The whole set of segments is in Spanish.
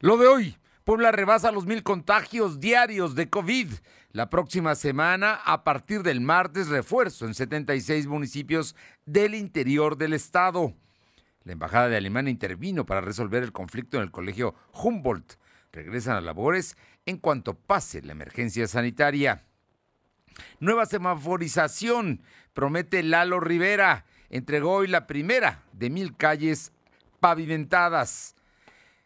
Lo de hoy, Puebla rebasa los mil contagios diarios de COVID. La próxima semana, a partir del martes, refuerzo en 76 municipios del interior del estado. La Embajada de Alemania intervino para resolver el conflicto en el colegio Humboldt. Regresan a labores en cuanto pase la emergencia sanitaria. Nueva semaforización, promete Lalo Rivera. Entregó hoy la primera de mil calles pavimentadas.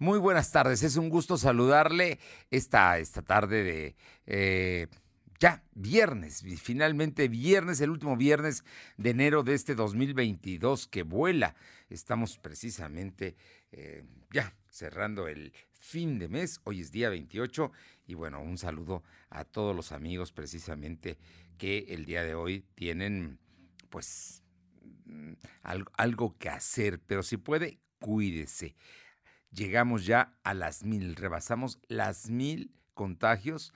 Muy buenas tardes, es un gusto saludarle esta, esta tarde de eh, ya viernes, finalmente viernes, el último viernes de enero de este 2022 que vuela. Estamos precisamente eh, ya cerrando el fin de mes, hoy es día 28 y bueno, un saludo a todos los amigos precisamente que el día de hoy tienen pues mm, algo, algo que hacer, pero si puede, cuídese llegamos ya a las mil, rebasamos las mil contagios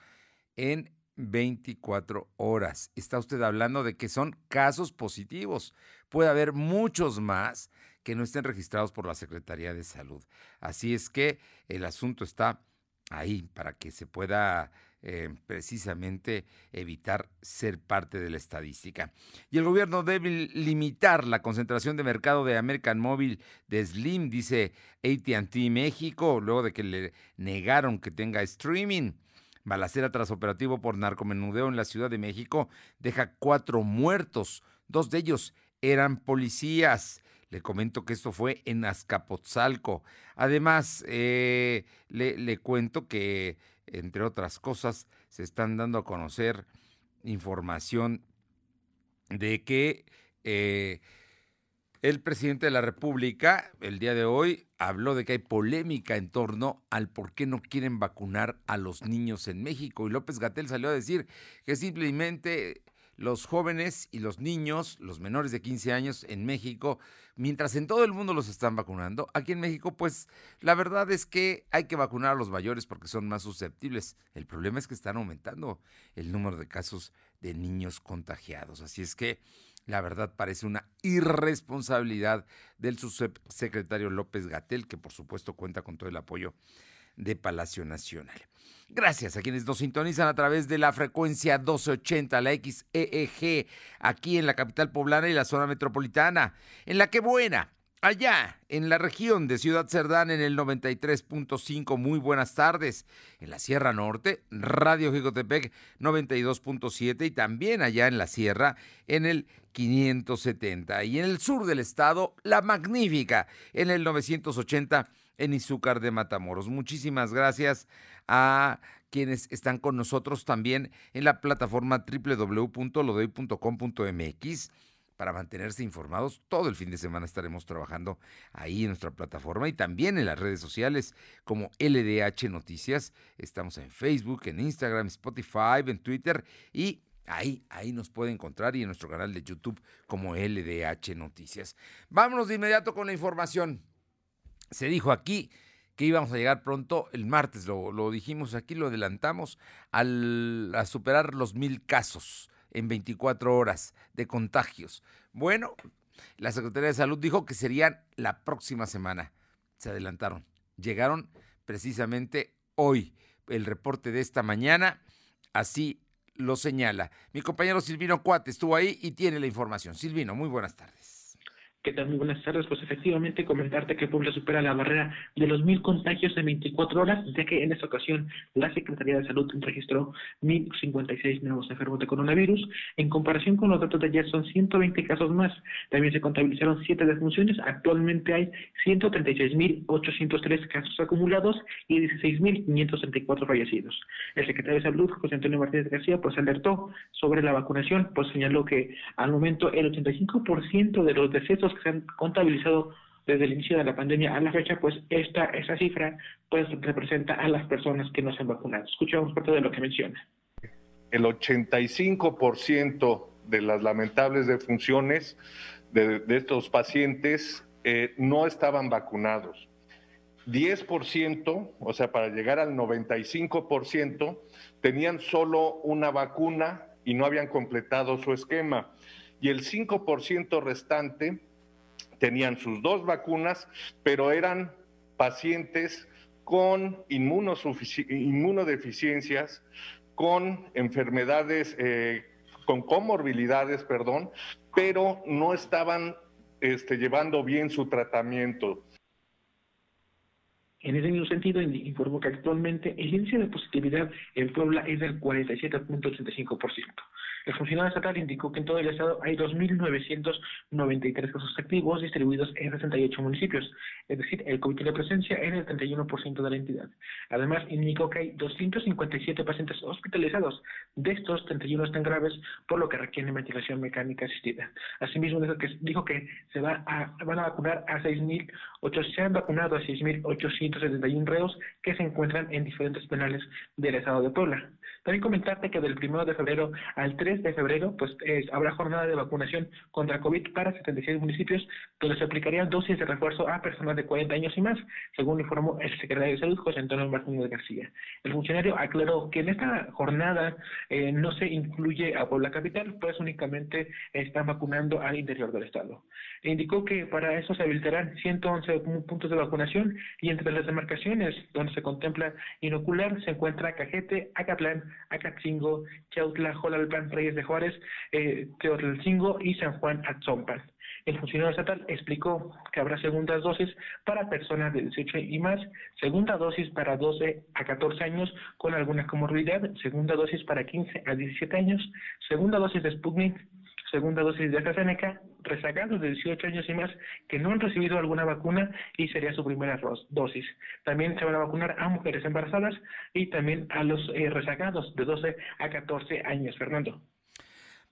en 24 horas. Está usted hablando de que son casos positivos. Puede haber muchos más que no estén registrados por la Secretaría de Salud. Así es que el asunto está ahí para que se pueda eh, precisamente evitar ser parte de la estadística. Y el gobierno debe limitar la concentración de mercado de American Mobile de Slim, dice ATT México, luego de que le negaron que tenga streaming. Balacera tras operativo por narcomenudeo en la Ciudad de México deja cuatro muertos. Dos de ellos eran policías. Le comento que esto fue en Azcapotzalco. Además, eh, le, le, cuento que entre otras cosas, se están dando a conocer información de que eh, el presidente de la República el día de hoy habló de que hay polémica en torno al por qué no quieren vacunar a los niños en México. Y López Gatel salió a decir que simplemente los jóvenes y los niños, los menores de 15 años en México, mientras en todo el mundo los están vacunando, aquí en México, pues la verdad es que hay que vacunar a los mayores porque son más susceptibles. El problema es que están aumentando el número de casos de niños contagiados. Así es que la verdad parece una irresponsabilidad del subsecretario López Gatel, que por supuesto cuenta con todo el apoyo de Palacio Nacional. Gracias a quienes nos sintonizan a través de la frecuencia 1280, la XEEG, aquí en la capital poblana y la zona metropolitana. En la que buena, allá en la región de Ciudad Cerdán en el 93.5, muy buenas tardes. En la Sierra Norte, Radio Jicotepec 92.7 y también allá en la Sierra en el 570. Y en el sur del estado, La Magnífica en el 980 en Izúcar de Matamoros. Muchísimas gracias a quienes están con nosotros también en la plataforma www.lodoy.com.mx para mantenerse informados. Todo el fin de semana estaremos trabajando ahí en nuestra plataforma y también en las redes sociales como LDH Noticias. Estamos en Facebook, en Instagram, Spotify, en Twitter y Ahí, ahí nos puede encontrar y en nuestro canal de YouTube como LDH Noticias. Vámonos de inmediato con la información. Se dijo aquí que íbamos a llegar pronto, el martes lo, dijimos aquí, lo adelantamos, al, a superar los mil casos en 24 horas de contagios. Bueno, la Secretaría de Salud dijo que serían la próxima semana. Se adelantaron. Llegaron precisamente hoy. El reporte de esta mañana así lo señala. Mi compañero Silvino Cuate estuvo ahí y tiene la información. Silvino, muy buenas tardes. ¿Qué tal? Muy buenas tardes. Pues efectivamente comentarte que Puebla supera la barrera de los mil contagios en 24 horas, ya que en esta ocasión la Secretaría de Salud registró 1.056 nuevos enfermos de coronavirus. En comparación con los datos de ayer son 120 casos más. También se contabilizaron 7 defunciones. Actualmente hay 136.803 casos acumulados y 16.534 fallecidos. El secretario de Salud, José Antonio Martínez García, pues alertó sobre la vacunación, pues señaló que al momento el 85% de los decesos se han contabilizado desde el inicio de la pandemia a la fecha, pues esta esa cifra pues representa a las personas que no se han vacunado. Escuchamos parte de lo que menciona. El 85% de las lamentables defunciones de, de estos pacientes eh, no estaban vacunados. 10%, o sea, para llegar al 95%, tenían solo una vacuna y no habían completado su esquema. Y el 5% restante tenían sus dos vacunas, pero eran pacientes con inmunodeficiencias, con enfermedades, eh, con comorbilidades, perdón, pero no estaban este, llevando bien su tratamiento. En ese mismo sentido, informó que actualmente el índice de positividad en Puebla es del 47.85%. El funcionario estatal indicó que en todo el estado hay 2.993 casos activos distribuidos en 68 municipios, es decir, el comité de presencia es del 31% de la entidad. Además, indicó que hay 257 pacientes hospitalizados, de estos 31 están graves, por lo que requieren ventilación mecánica asistida. Asimismo, dijo que, se va a, van a vacunar a 6.800, se han vacunado a 6.871 reos que se encuentran en diferentes penales del estado de Puebla. También comentarte que del 1 de febrero al 3 de febrero pues habrá jornada de vacunación contra COVID para 76 municipios donde se aplicarían dosis de refuerzo a personas de 40 años y más, según informó el secretario de Salud José Antonio Martínez García. El funcionario aclaró que en esta jornada eh, no se incluye a Puebla Capital, pues únicamente están vacunando al interior del estado. E indicó que para eso se habilitarán 111 puntos de vacunación y entre las demarcaciones donde se contempla inocular se encuentra Cajete, Acatlán, Acatzingo, Chautla, Jolalpan, Reyes de Juárez, eh, Teotlcingo y San Juan Atzompan. El funcionario estatal explicó que habrá segundas dosis para personas de 18 y más, segunda dosis para 12 a 14 años con alguna comorbilidad, segunda dosis para 15 a 17 años, segunda dosis de Sputnik, segunda dosis de AstraZeneca, rezagados de 18 años y más que no han recibido alguna vacuna y sería su primera dosis. También se van a vacunar a mujeres embarazadas y también a los eh, rezagados de 12 a 14 años. Fernando.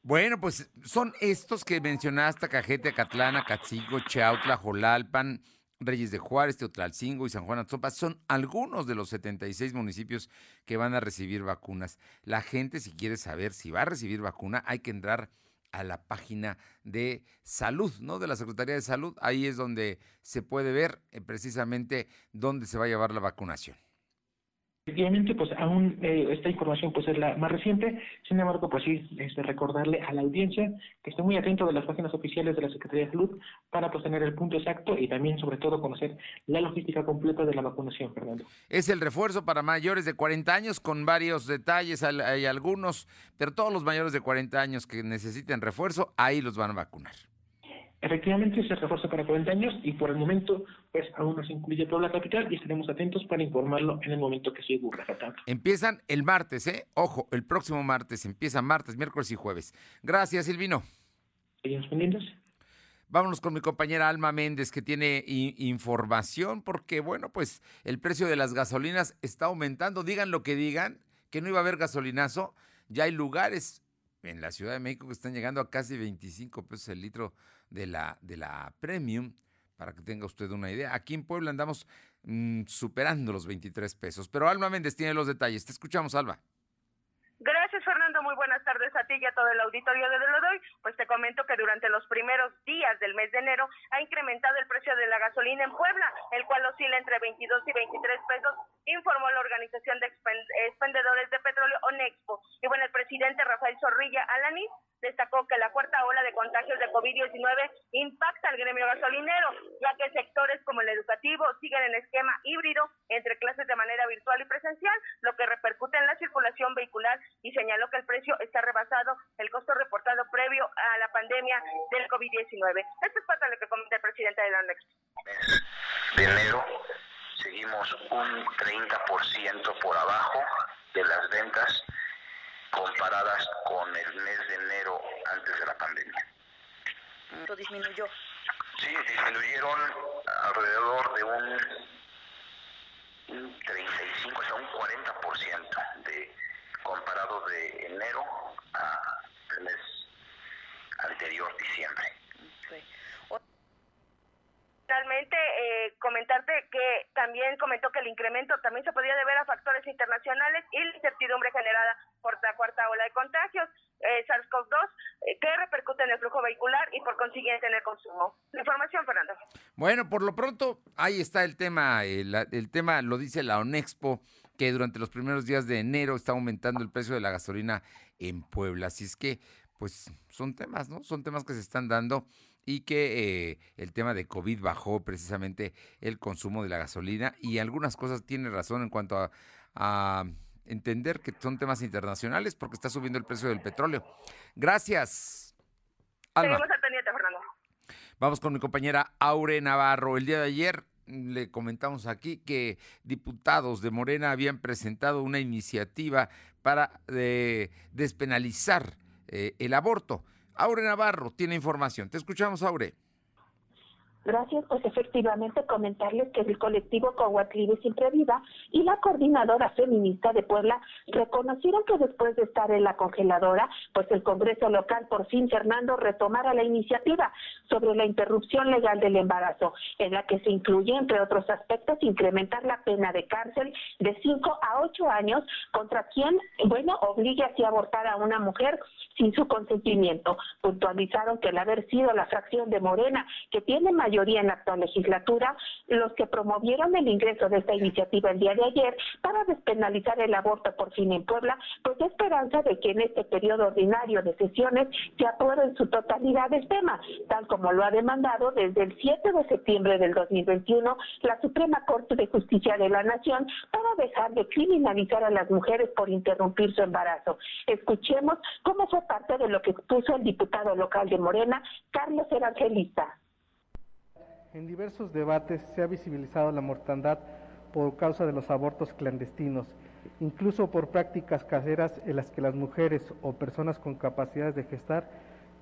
Bueno, pues son estos que mencionaste, Cajete, Catlana, Catzigo, Chautla, Jolalpan, Reyes de Juárez, Teotlalcingo y San Juan Atzopa son algunos de los 76 municipios que van a recibir vacunas. La gente, si quiere saber si va a recibir vacuna, hay que entrar a la página de salud, ¿no? De la Secretaría de Salud. Ahí es donde se puede ver eh, precisamente dónde se va a llevar la vacunación. Efectivamente, pues aún eh, esta información pues es la más reciente, sin embargo, pues sí, este, recordarle a la audiencia que esté muy atento de las páginas oficiales de la Secretaría de Salud para pues tener el punto exacto y también sobre todo conocer la logística completa de la vacunación, Fernando. Es el refuerzo para mayores de 40 años con varios detalles, hay algunos, pero todos los mayores de 40 años que necesiten refuerzo, ahí los van a vacunar. Efectivamente, se refuerza para 40 años y por el momento, pues aún no se incluye toda la capital y estaremos atentos para informarlo en el momento que se ocurra. Empiezan el martes, ¿eh? Ojo, el próximo martes, empieza martes, miércoles y jueves. Gracias, Silvino. Seguimos pendientes. Vámonos con mi compañera Alma Méndez, que tiene información, porque, bueno, pues el precio de las gasolinas está aumentando. Digan lo que digan, que no iba a haber gasolinazo. Ya hay lugares en la Ciudad de México que están llegando a casi 25 pesos el litro de la, de la Premium, para que tenga usted una idea. Aquí en Puebla andamos mm, superando los 23 pesos, pero Alma Méndez tiene los detalles. Te escuchamos, Alba. Gracias, Fernando. Muy buenas tardes a ti y a todo el auditorio de Lo Doy. Pues te comento que durante los primeros días del mes de enero ha incrementado el precio de la gasolina en Puebla, el cual oscila entre 22 y 23 pesos, informó la Organización de Expendedores de Petróleo, ONEXPO. Y bueno, el presidente Rafael Zorrilla Alanis destacó que la cuarta ola de contagios de COVID-19 impacta al gremio gasolinero, ya que sectores como el educativo siguen en esquema híbrido entre clases de manera virtual y presencial, lo que repercute en la circulación vehicular y señaló que el precio está rebasado el costo reportado previo a la pandemia del COVID-19. Esto es parte lo que comenta el presidente de la. De enero seguimos un 30% por abajo de las ventas comparadas con el mes de enero antes de la pandemia. ¿Lo disminuyó? Sí, disminuyeron alrededor de un, un 35, o sea, un 40% de comparado de enero al mes anterior, diciembre. Finalmente, comentarte que también comentó que el incremento también se podía deber a factores internacionales y la incertidumbre generada por la cuarta ola de contagios, eh, SARS-CoV-2, eh, que repercute en el flujo vehicular y por consiguiente en el consumo. La información, Fernando. Bueno, por lo pronto, ahí está el tema. El, el tema lo dice la ONEXPO, que durante los primeros días de enero está aumentando el precio de la gasolina en Puebla. Así es que, pues, son temas, ¿no? Son temas que se están dando y que eh, el tema de COVID bajó precisamente el consumo de la gasolina y algunas cosas tiene razón en cuanto a, a entender que son temas internacionales porque está subiendo el precio del petróleo. Gracias. Alma. Seguimos al pendiente, Fernando. Vamos con mi compañera Aure Navarro. El día de ayer le comentamos aquí que diputados de Morena habían presentado una iniciativa para eh, despenalizar eh, el aborto. Aure Navarro tiene información. Te escuchamos, Aure. Gracias, pues efectivamente comentarles que el colectivo Coahuatl Siempre Viva y la coordinadora feminista de Puebla reconocieron que después de estar en la congeladora, pues el Congreso local por fin Fernando retomara la iniciativa sobre la interrupción legal del embarazo, en la que se incluye, entre otros aspectos, incrementar la pena de cárcel de 5 a 8 años contra quien, bueno, obligue así a abortar a una mujer sin su consentimiento. Puntualizaron que el haber sido la fracción de Morena que tiene mayor mayoría en la actual legislatura, los que promovieron el ingreso de esta iniciativa el día de ayer para despenalizar el aborto por fin en Puebla, pues de esperanza de que en este periodo ordinario de sesiones se apruebe en su totalidad el tema, tal como lo ha demandado desde el 7 de septiembre del 2021 la Suprema Corte de Justicia de la Nación para dejar de criminalizar a las mujeres por interrumpir su embarazo. Escuchemos cómo fue parte de lo que expuso el diputado local de Morena, Carlos Evangelista. En diversos debates se ha visibilizado la mortandad por causa de los abortos clandestinos, incluso por prácticas caseras en las que las mujeres o personas con capacidades de gestar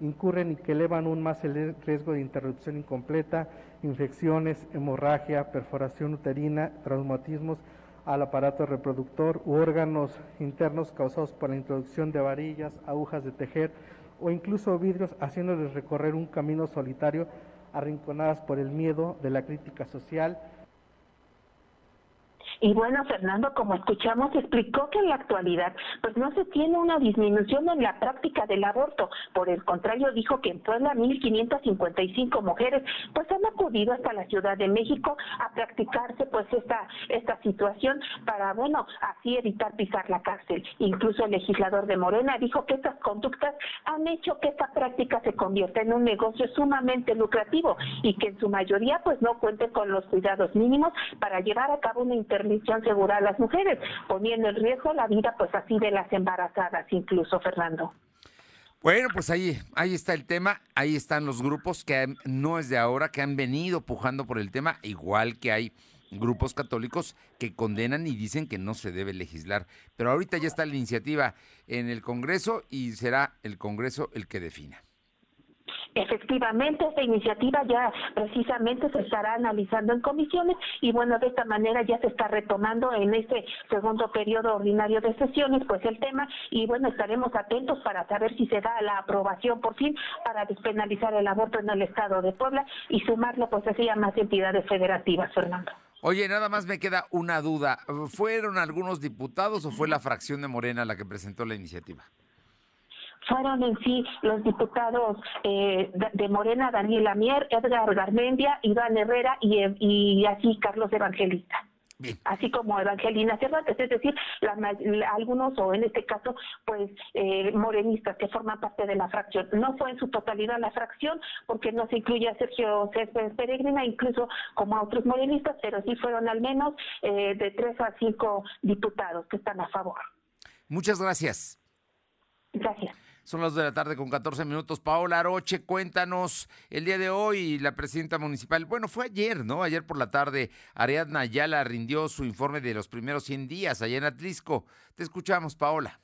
incurren y que elevan aún más el riesgo de interrupción incompleta, infecciones, hemorragia, perforación uterina, traumatismos al aparato reproductor u órganos internos causados por la introducción de varillas, agujas de tejer o incluso vidrios, haciéndoles recorrer un camino solitario arrinconadas por el miedo de la crítica social y bueno, Fernando, como escuchamos, explicó que en la actualidad pues no se tiene una disminución en la práctica del aborto. Por el contrario, dijo que en Puebla 1.555 mujeres pues han acudido hasta la Ciudad de México a practicarse pues esta, esta situación para, bueno, así evitar pisar la cárcel. Incluso el legislador de Morena dijo que estas conductas han hecho que esta práctica se convierta en un negocio sumamente lucrativo y que en su mayoría pues no cuenten con los cuidados mínimos para llevar a cabo una intervención segura a las mujeres, poniendo en riesgo la vida, pues así de las embarazadas, incluso, Fernando. Bueno, pues ahí, ahí está el tema, ahí están los grupos que no es de ahora, que han venido pujando por el tema, igual que hay grupos católicos que condenan y dicen que no se debe legislar. Pero ahorita ya está la iniciativa en el Congreso y será el Congreso el que defina. Efectivamente, esta iniciativa ya precisamente se estará analizando en comisiones y bueno, de esta manera ya se está retomando en este segundo periodo ordinario de sesiones, pues el tema y bueno, estaremos atentos para saber si se da la aprobación por fin para despenalizar el aborto en el estado de Puebla y sumarlo pues así a más entidades federativas, Fernando. Oye, nada más me queda una duda. ¿Fueron algunos diputados o fue la fracción de Morena la que presentó la iniciativa? Fueron en sí los diputados eh, de Morena, Daniel Amier, Edgar Garmendia, Iván Herrera y, y así Carlos Evangelista. Así como Evangelina Cervantes, es decir, algunos o en este caso, pues eh, morenistas que forman parte de la fracción. No fue en su totalidad la fracción, porque no se incluye a Sergio Céspedes Peregrina, incluso como a otros morenistas, pero sí fueron al menos eh, de tres a cinco diputados que están a favor. Muchas gracias. Gracias. Son las de la tarde con 14 minutos. Paola Aroche, cuéntanos el día de hoy, la presidenta municipal, bueno, fue ayer, ¿no? Ayer por la tarde, Ariadna Ayala rindió su informe de los primeros 100 días allá en Atlisco. Te escuchamos, Paola.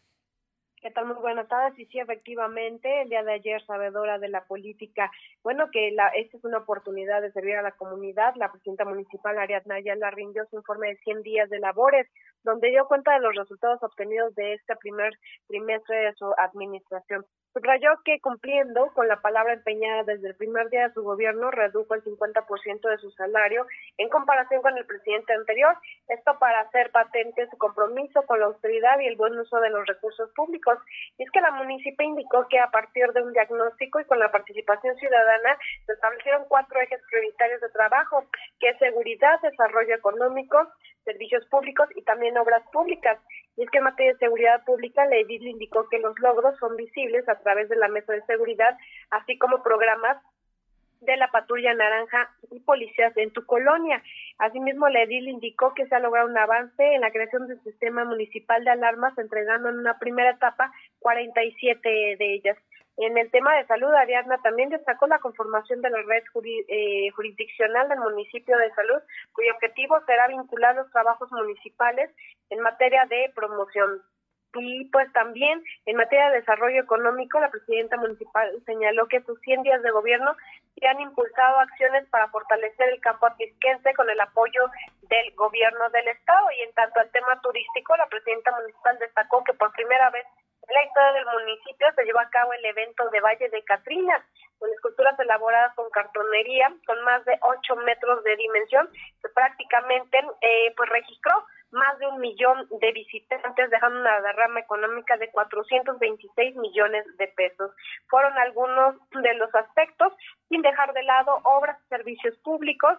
¿Qué tal? Muy buenas tardes. Y sí, efectivamente, el día de ayer, sabedora de la política, bueno, que la, esta es una oportunidad de servir a la comunidad. La presidenta municipal, Ariadna la rindió su informe de 100 días de labores, donde dio cuenta de los resultados obtenidos de este primer trimestre de su administración. Subrayó que cumpliendo con la palabra empeñada desde el primer día de su gobierno, redujo el 50% de su salario en comparación con el presidente anterior. Esto para hacer patente su compromiso con la austeridad y el buen uso de los recursos públicos. Y es que la municipio indicó que a partir de un diagnóstico y con la participación ciudadana se establecieron cuatro ejes prioritarios de trabajo, que es seguridad, desarrollo económico, servicios públicos y también obras públicas. Y es que en materia de seguridad pública, la EDIS le indicó que los logros son visibles a través de la mesa de seguridad, así como programas de la patrulla naranja y policías en tu colonia. Asimismo, la edil indicó que se ha logrado un avance en la creación del sistema municipal de alarmas, entregando en una primera etapa 47 de ellas. En el tema de salud, Ariadna también destacó la conformación de la red eh, jurisdiccional del municipio de salud, cuyo objetivo será vincular los trabajos municipales en materia de promoción. Y pues también en materia de desarrollo económico, la presidenta municipal señaló que sus 100 días de gobierno se han impulsado acciones para fortalecer el campo atisquense con el apoyo del gobierno del estado. Y en tanto al tema turístico, la presidenta municipal destacó que por primera vez en la historia del municipio se llevó a cabo el evento de Valle de Catrina, con esculturas elaboradas con cartonería, con más de 8 metros de dimensión, que prácticamente eh, pues registró más de un millón de visitantes, dejando una derrama económica de 426 millones de pesos. Fueron algunos de los aspectos, sin dejar de lado obras y servicios públicos,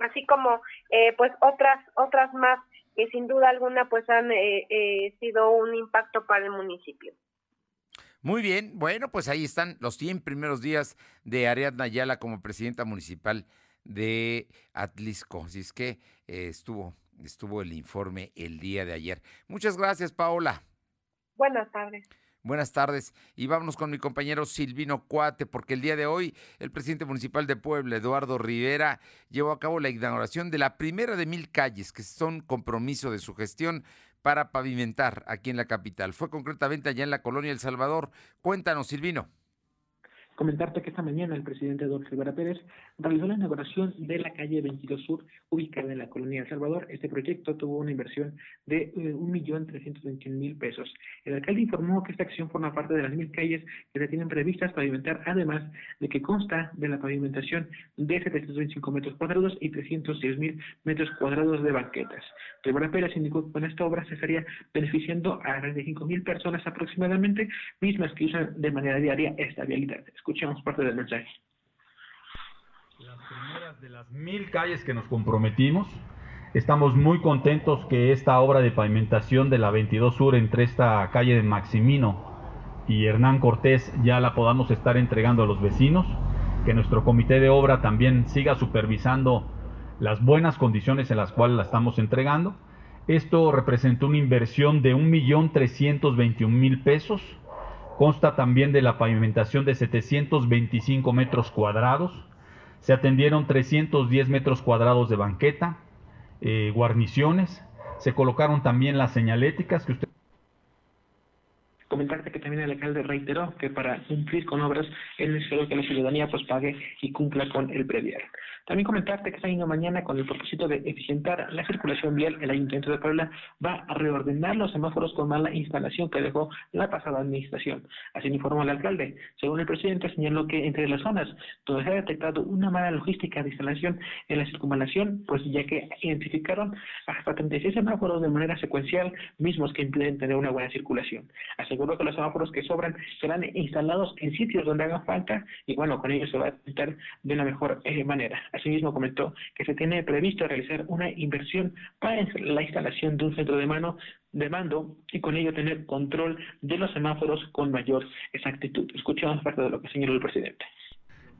así como eh, pues otras otras más que sin duda alguna pues han eh, eh, sido un impacto para el municipio. Muy bien, bueno, pues ahí están los 100 primeros días de Ariadna Ayala como presidenta municipal de Atlisco. Así es que eh, estuvo, estuvo el informe el día de ayer. Muchas gracias, Paola. Buenas tardes. Buenas tardes y vámonos con mi compañero Silvino Cuate, porque el día de hoy el presidente municipal de Puebla, Eduardo Rivera, llevó a cabo la inauguración de la primera de mil calles que son compromiso de su gestión para pavimentar aquí en la capital. Fue concretamente allá en la colonia El Salvador. Cuéntanos, Silvino. Comentarte que esta mañana el presidente Eduardo Rivera Pérez realizó la inauguración de la calle 22 Sur, ubicada en la colonia El Salvador. Este proyecto tuvo una inversión de eh, mil pesos. El alcalde informó que esta acción forma parte de las mil calles que se tienen previstas pavimentar, además de que consta de la pavimentación de 725 metros cuadrados y 310 mil metros cuadrados de banquetas. Rivera Pérez indicó que con esta obra se estaría beneficiando a 35 mil personas aproximadamente, mismas que usan de manera diaria esta vialidad. Escuchemos parte del mensaje. Las primeras de las mil calles que nos comprometimos, estamos muy contentos que esta obra de pavimentación de la 22 Sur entre esta calle de Maximino y Hernán Cortés ya la podamos estar entregando a los vecinos, que nuestro comité de obra también siga supervisando las buenas condiciones en las cuales la estamos entregando. Esto representó una inversión de 1.321.000 pesos Consta también de la pavimentación de 725 metros cuadrados. Se atendieron 310 metros cuadrados de banqueta, eh, guarniciones. Se colocaron también las señaléticas que usted comentarte que también el alcalde reiteró que para cumplir con obras es necesario que la ciudadanía pues pague y cumpla con el previar. También comentarte que esta misma mañana, con el propósito de eficientar la circulación vial, el Ayuntamiento de Puebla va a reordenar los semáforos con mala instalación que dejó la pasada administración. Así informó el alcalde. Según el presidente, señaló que entre las zonas donde se ha detectado una mala logística de instalación en la circunvalación, pues ya que identificaron hasta 36 semáforos de manera secuencial, mismos que impiden tener una buena circulación. Aseguró que los semáforos que sobran serán instalados en sitios donde hagan falta y bueno, con ello se va a evitar de la mejor eh, manera. Asimismo, comentó que se tiene previsto realizar una inversión para la instalación de un centro de mano de mando y con ello tener control de los semáforos con mayor exactitud. Escuchamos parte de lo que señaló el presidente.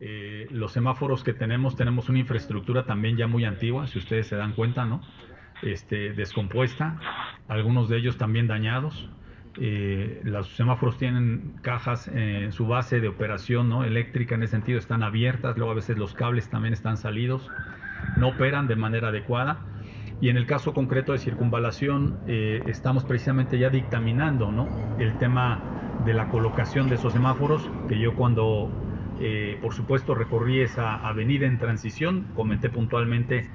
Eh, los semáforos que tenemos, tenemos una infraestructura también ya muy antigua, si ustedes se dan cuenta, ¿no? Este, descompuesta, algunos de ellos también dañados. Eh, los semáforos tienen cajas en su base de operación eléctrica, en ese sentido están abiertas, luego a veces los cables también están salidos, no operan de manera adecuada. Y en el caso concreto de circunvalación, eh, estamos precisamente ya dictaminando el tema de la colocación de esos semáforos, que yo cuando, eh, por supuesto, recorrí esa avenida en transición, comenté puntualmente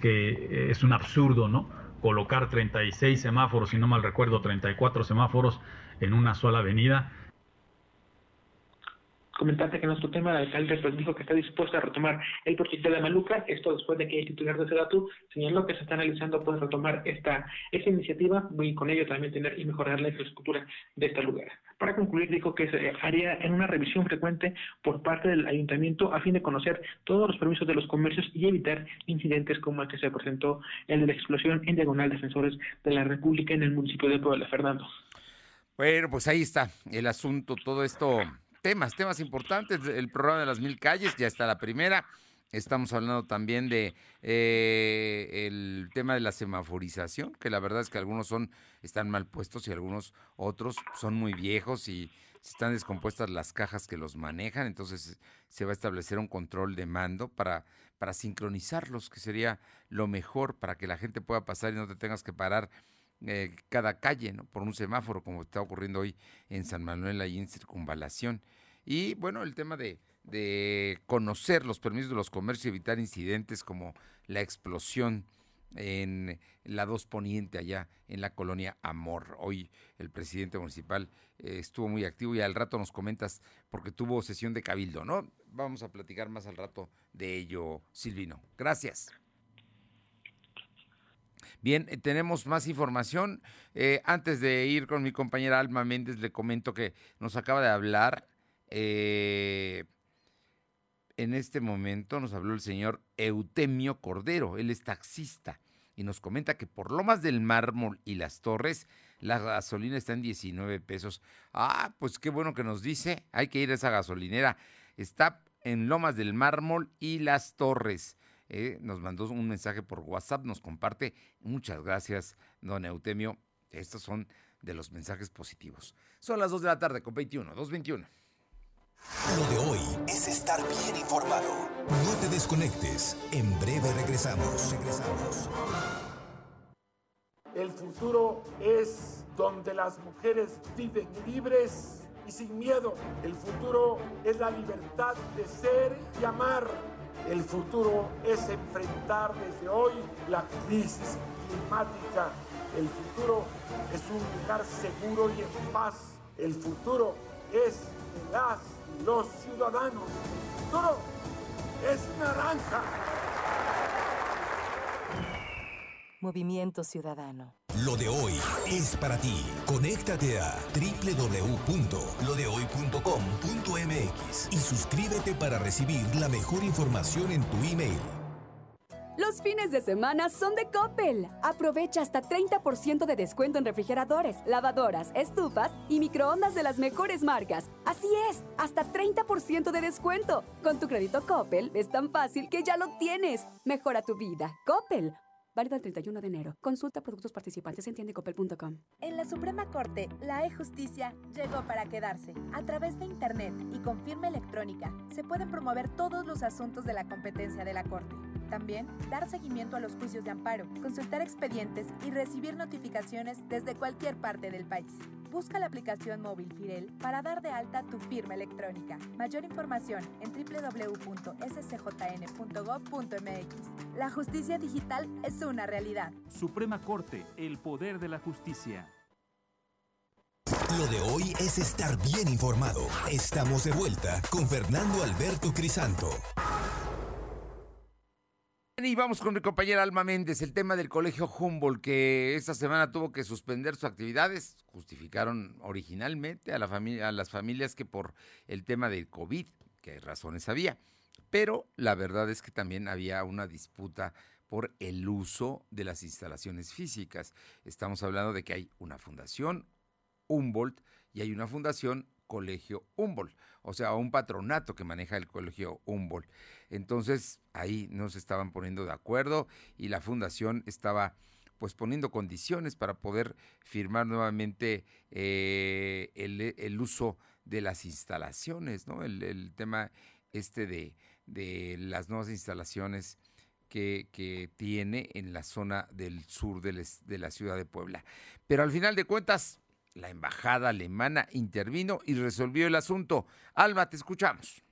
que es un absurdo, ¿no? Colocar 36 semáforos, si no mal recuerdo, 34 semáforos en una sola avenida. Comentarte que nuestro tema, el alcalde pues, dijo que está dispuesto a retomar el proyecto de Maluca, esto después de que el titular de Sedatu señaló que se está analizando pues retomar esta, esta iniciativa y con ello también tener y mejorar la infraestructura de este lugar. Para concluir, dijo que se haría en una revisión frecuente por parte del ayuntamiento a fin de conocer todos los permisos de los comercios y evitar incidentes como el que se presentó de la explosión en diagonal defensores de la República en el municipio de Puebla, Fernando. Bueno, pues ahí está el asunto, todo esto, temas, temas importantes, el programa de las mil calles, ya está la primera. Estamos hablando también de eh, el tema de la semaforización, que la verdad es que algunos son están mal puestos y algunos otros son muy viejos y están descompuestas las cajas que los manejan, entonces se va a establecer un control de mando para, para sincronizarlos, que sería lo mejor para que la gente pueda pasar y no te tengas que parar eh, cada calle, ¿no? Por un semáforo, como está ocurriendo hoy en San Manuel, ahí en Circunvalación. Y bueno, el tema de, de conocer los permisos de los comercios y evitar incidentes como la explosión en la 2 Poniente, allá en la colonia Amor. Hoy el presidente municipal eh, estuvo muy activo y al rato nos comentas porque tuvo sesión de cabildo, ¿no? Vamos a platicar más al rato de ello, Silvino. Gracias. Bien, eh, tenemos más información. Eh, antes de ir con mi compañera Alma Méndez, le comento que nos acaba de hablar. Eh, en este momento nos habló el señor Eutemio Cordero, él es taxista, y nos comenta que por Lomas del Mármol y las Torres, la gasolina está en 19 pesos. Ah, pues qué bueno que nos dice, hay que ir a esa gasolinera. Está en Lomas del Mármol y las Torres. Eh, nos mandó un mensaje por WhatsApp, nos comparte. Muchas gracias, don Eutemio. Estos son de los mensajes positivos. Son las 2 de la tarde con 21, 2.21. Lo de hoy es estar bien informado. No te desconectes. En breve regresamos. Regresamos. El futuro es donde las mujeres viven libres y sin miedo. El futuro es la libertad de ser y amar el futuro es enfrentar desde hoy la crisis climática. El futuro es un lugar seguro y en paz. El futuro es las los ciudadanos. El futuro es naranja. Movimiento Ciudadano. Lo de hoy es para ti. Conéctate a www.lodehoy.com.mx y suscríbete para recibir la mejor información en tu email. Los fines de semana son de Coppel. Aprovecha hasta 30% de descuento en refrigeradores, lavadoras, estufas y microondas de las mejores marcas. Así es, hasta 30% de descuento. Con tu crédito Coppel es tan fácil que ya lo tienes. Mejora tu vida. Coppel. Válido el 31 de enero. Consulta productos participantes en tiendecopel.com. En la Suprema Corte, la e-justicia llegó para quedarse. A través de Internet y con firma electrónica, se pueden promover todos los asuntos de la competencia de la Corte. También, dar seguimiento a los juicios de amparo, consultar expedientes y recibir notificaciones desde cualquier parte del país. Busca la aplicación móvil Firel para dar de alta tu firma electrónica. Mayor información en www.scjn.gov.mx. La justicia digital es una realidad. Suprema Corte, el poder de la justicia. Lo de hoy es estar bien informado. Estamos de vuelta con Fernando Alberto Crisanto. Y vamos con mi compañera Alma Méndez, el tema del colegio Humboldt, que esta semana tuvo que suspender sus actividades. Justificaron originalmente a, a las familias que por el tema del COVID, que razones había. Pero la verdad es que también había una disputa por el uso de las instalaciones físicas. Estamos hablando de que hay una fundación Humboldt y hay una fundación Colegio Humboldt, o sea, un patronato que maneja el Colegio Humboldt. Entonces, ahí no se estaban poniendo de acuerdo y la fundación estaba pues poniendo condiciones para poder firmar nuevamente eh, el, uso de las instalaciones, ¿no? El, tema este de, de, las nuevas instalaciones que, que, tiene en la zona del sur de, de la ciudad de Puebla. Pero al final de cuentas, la embajada alemana intervino y resolvió el asunto. Alma, te escuchamos.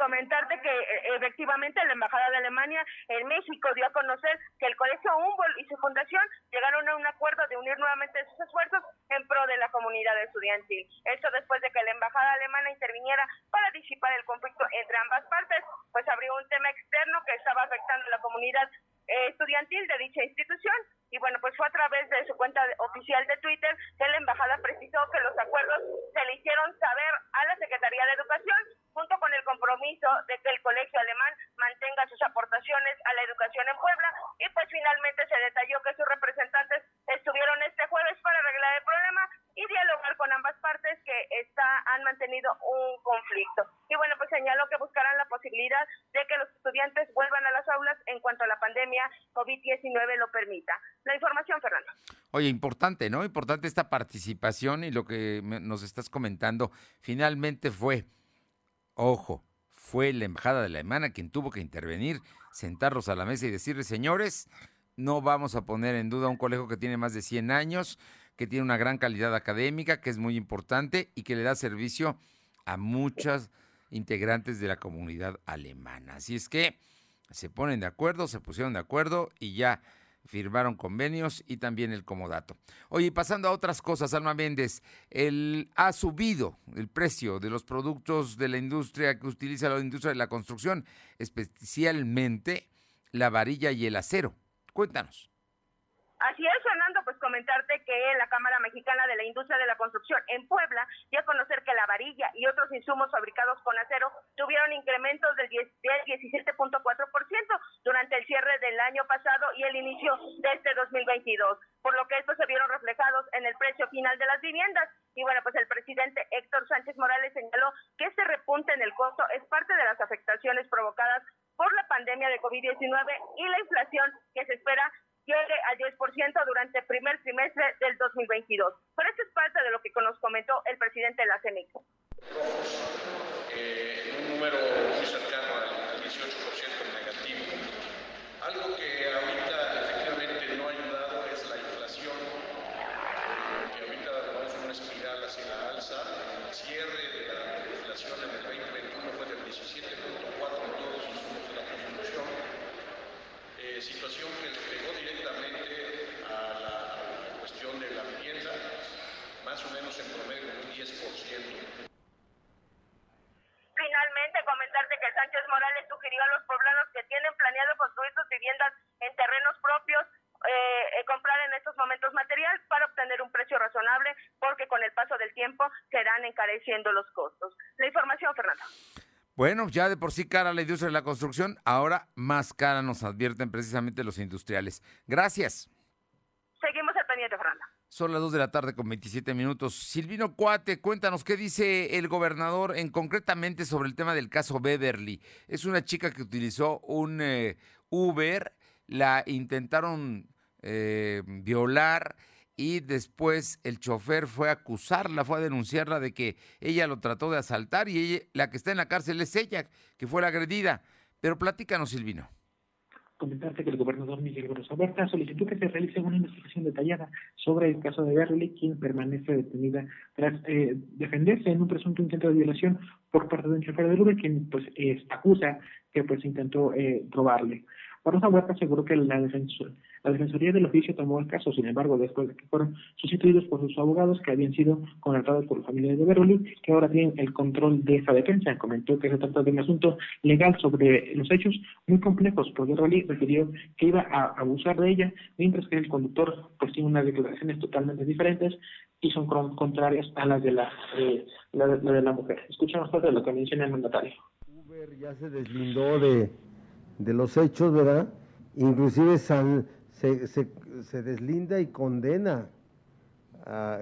Comentarte que eh, efectivamente la Embajada de Alemania en México dio a conocer que el Colegio Humboldt y su fundación llegaron a un acuerdo de unir nuevamente sus esfuerzos en pro de la comunidad estudiantil. Esto después de que la embajada alemana interviniera para disipar el conflicto entre ambas partes, pues abrió un tema externo que estaba afectando a la comunidad eh, estudiantil de dicha institución. Y bueno, pues fue a través de su cuenta oficial de Twitter que la embajada precisó que los acuerdos se le hicieron saber a la Secretaría de Educación junto con el compromiso de que el colegio alemán mantenga sus aportaciones a la educación en Puebla y pues finalmente se detalló que sus representantes estuvieron este jueves para arreglar el problema y dialogar con ambas partes que está, han mantenido un conflicto. Y bueno, pues señaló que buscarán la posibilidad de que los estudiantes vuelvan a las aulas en cuanto la pandemia COVID-19 lo permita. La información, Fernando. Oye, importante, ¿no? Importante esta participación y lo que nos estás comentando. Finalmente fue, ojo, fue la embajada de la Alemana quien tuvo que intervenir, sentarlos a la mesa y decirles, señores, no vamos a poner en duda un colegio que tiene más de 100 años, que tiene una gran calidad académica, que es muy importante y que le da servicio a muchas integrantes de la comunidad alemana. Así es que se ponen de acuerdo, se pusieron de acuerdo y ya firmaron convenios y también el comodato. Oye, pasando a otras cosas, Alma Méndez, el, ha subido el precio de los productos de la industria que utiliza la industria de la construcción, especialmente la varilla y el acero. Cuéntanos. Así es, Fernando, comentarte que la Cámara Mexicana de la Industria de la Construcción en Puebla dio a conocer que la varilla y otros insumos fabricados con acero tuvieron incrementos del, 17.4% durante el cierre del año pasado y el inicio de este 2022, por lo que estos se vieron reflejados en el precio final de las viviendas. Y bueno, pues el presidente Héctor Sánchez Morales señaló que este repunte en el costo es parte de las afectaciones provocadas por la pandemia de COVID-19 y la inflación que se espera llegue al 10% durante el primer trimestre del 2022. Pero esto es parte de lo que nos comentó el presidente de la CEMIC. Eh, un número muy cercano al 18% negativo. Algo que ahorita efectivamente no ha ayudado es la inflación, eh, que ahorita vamos una espiral hacia la alza. El cierre de la inflación en el 2021 fue del 17.4 en todos los de la construcción, eh, situación que le más o menos en promedio un 10%. Finalmente, comentarte que Sánchez Morales sugirió a los poblanos que tienen planeado construir sus viviendas en terrenos propios eh, eh, comprar en estos momentos material para obtener un precio razonable, porque con el paso del tiempo serán encareciendo los costos. La información, Fernando. Bueno, ya de por sí cara la industria de la construcción, ahora más cara nos advierten precisamente los industriales. Gracias. Seguimos al pendiente, Fernando. Son las 2 de la tarde con 27 minutos. Silvino Cuate, cuéntanos qué dice el gobernador en concretamente sobre el tema del caso Beverly. Es una chica que utilizó un eh, Uber, la intentaron eh, violar y después el chofer fue a acusarla, fue a denunciarla de que ella lo trató de asaltar y la que está en la cárcel es ella, que fue la agredida. Pero platícanos, Silvino comentarte que el gobernador Miguel Grosso Huerta solicitó que se realice una investigación detallada sobre el caso de Berly, quien permanece detenida tras eh, defenderse en un presunto intento de violación por parte de un chofer de Uber, quien pues acusa que pues intentó eh, robarle. Barrosa Huerta aseguró que la, la Defensoría del Oficio tomó el caso, sin embargo, después de que fueron sustituidos por sus abogados que habían sido contratados por la familia de Beroli, que ahora tienen el control de esa defensa. Comentó que se trata de un asunto legal sobre los hechos muy complejos, porque Beroli refirió que iba a abusar de ella, mientras que el conductor pues tiene unas declaraciones totalmente diferentes y son contrarias a las de la, la, de la mujer. Escuchamos parte de lo que menciona el mandatario. Uber ya se deslindó de de los hechos, ¿verdad? Inclusive se, se, deslinda y condena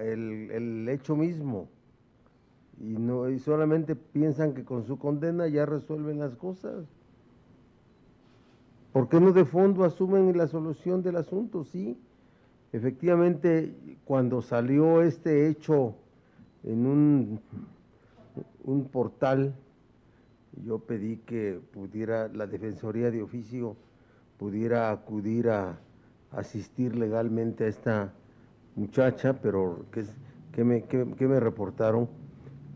el, el, hecho mismo. Y, no, y solamente piensan que con su condena ya resuelven las cosas. ¿Por qué no de fondo asumen la solución del asunto? Sí, efectivamente, cuando salió este hecho en un, un portal, yo pedí que pudiera la Defensoría de Oficio pudiera acudir a asistir legalmente a esta muchacha, pero que, me, me reportaron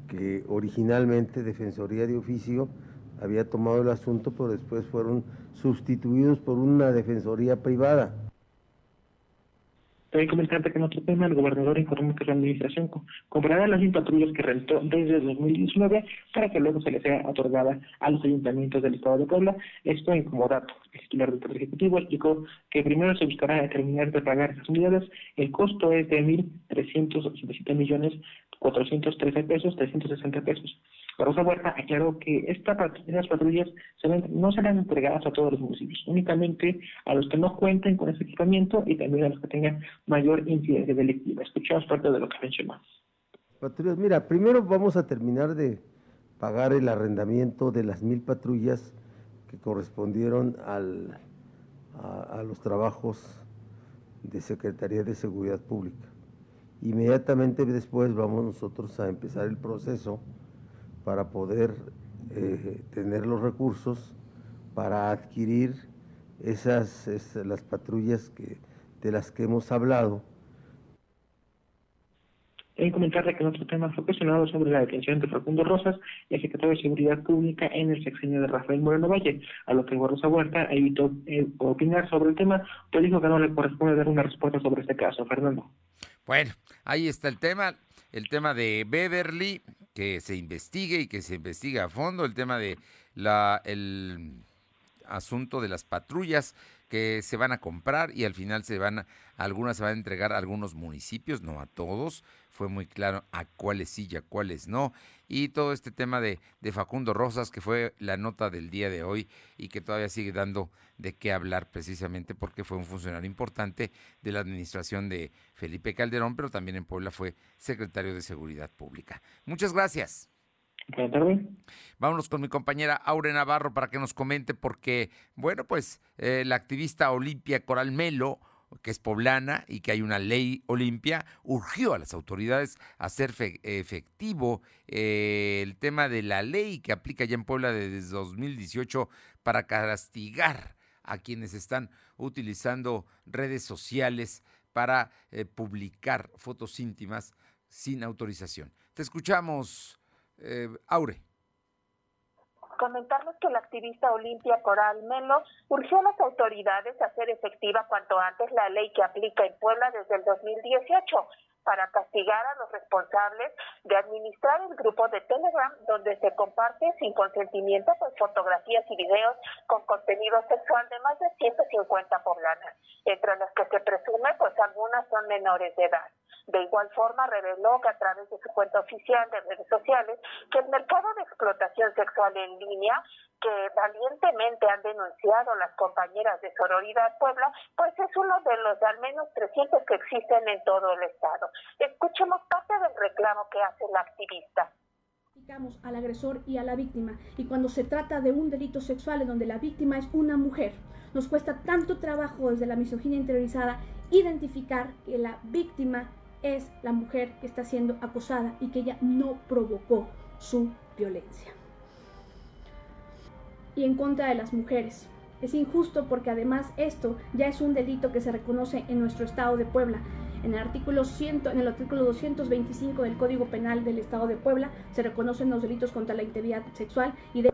que originalmente Defensoría de Oficio había tomado el asunto, pero después fueron sustituidos por una Defensoría privada. También comentarte que en otro tema, el gobernador informó que la administración comprará las 100 patrullas que rentó desde 2019 para que luego se les sea otorgada a los ayuntamientos del Estado de Puebla. Esto en como dato. El titular del Poder Ejecutivo explicó que primero se buscará terminar de pagar esas unidades. El costo es de 1.387 millones 413 pesos, 360 pesos. Rosa Huerta aclaró que esta, estas patrullas no serán entregadas a todos los municipios, únicamente a los que no cuenten con ese equipamiento y también a los que tengan mayor incidencia delictiva. Escuchamos parte de lo que mencionó. Patrullas, mira, primero vamos a terminar de pagar el arrendamiento de las mil patrullas que correspondieron al, a, a los trabajos de Secretaría de Seguridad Pública. Inmediatamente después vamos nosotros a empezar el proceso para poder eh, tener los recursos para adquirir esas, las patrullas que, de las que hemos hablado. En comentarle que nuestro tema fue cuestionado sobre la detención de Facundo Rosas, el secretario de Seguridad Pública en el sexenio de Rafael Moreno Valle, a lo que Rosa Huerta evitó eh, opinar sobre el tema, pues dijo que no le corresponde dar una respuesta sobre este caso. Fernando. Bueno, ahí está el tema, el tema de Beverly, que se investigue y que se investigue a fondo, el tema de la el asunto de las patrullas que se van a comprar y al final se van a, algunas se van a entregar a algunos municipios, no a todos, fue muy claro a cuáles sí y a cuáles no. Y todo este tema de, de Facundo Rosas, que fue la nota del día de hoy y que todavía sigue dando de qué hablar precisamente porque fue un funcionario importante de la administración de Felipe Calderón, pero también en Puebla fue secretario de Seguridad Pública. Muchas gracias. Vámonos con mi compañera Aure Navarro para que nos comente porque, bueno, pues eh, la activista Olimpia Coral Melo que es poblana y que hay una ley Olimpia, urgió a las autoridades a hacer efectivo eh, el tema de la ley que aplica ya en Puebla desde 2018 para castigar a quienes están utilizando redes sociales para eh, publicar fotos íntimas sin autorización. Te escuchamos, eh, Aure comentarles que la activista Olimpia Coral Melo urgió a las autoridades a hacer efectiva cuanto antes la ley que aplica en Puebla desde el 2018 para castigar a los responsables de administrar el grupo de Telegram donde se comparte sin consentimiento pues fotografías y videos con contenido sexual de más de 150 poblanas, entre las que se presume pues algunas son menores de edad. De igual forma, reveló que a través de su cuenta oficial de redes sociales que el mercado de explotación sexual en línea que valientemente han denunciado las compañeras de Sororidad Puebla, pues es uno de los al menos 300 que existen en todo el estado. Escuchemos parte del reclamo que hace la activista al agresor y a la víctima y cuando se trata de un delito sexual en donde la víctima es una mujer nos cuesta tanto trabajo desde la misoginia interiorizada identificar que la víctima es la mujer que está siendo acosada y que ella no provocó su violencia. Y en contra de las mujeres. Es injusto porque además esto ya es un delito que se reconoce en nuestro estado de Puebla. En el artículo, 100, en el artículo 225 del Código Penal del Estado de Puebla se reconocen los delitos contra la integridad sexual y de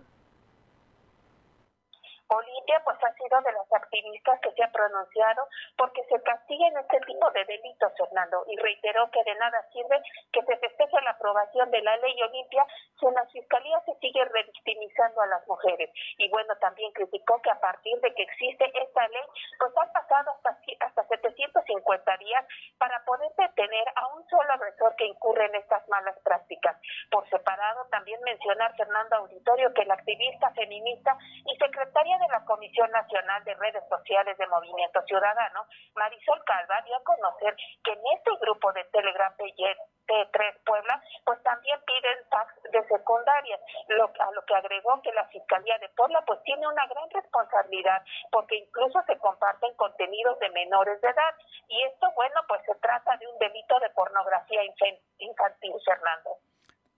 pues ha sido de las activistas que se ha pronunciado porque se castiguen este tipo de delitos, Fernando, y reiteró que de nada sirve que se festeje la aprobación de la ley Olimpia si en las fiscalías se sigue revictimizando a las mujeres. Y bueno, también criticó que a partir de que existe esta ley, pues han pasado hasta, hasta 750 días para poder detener a un solo agresor que incurre en estas malas prácticas. Por separado, también mencionar Fernando Auditorio que la activista feminista y secretaria de la Comisión Nacional de Redes Sociales de Movimiento Ciudadano, Marisol Calva, dio a conocer que en este grupo de Telegram P3 Puebla, pues también piden tax de secundaria, lo, a lo que agregó que la Fiscalía de Puebla pues tiene una gran responsabilidad porque incluso se comparten contenidos de menores de edad y esto, bueno, pues se trata de un delito de pornografía infantil, Fernando.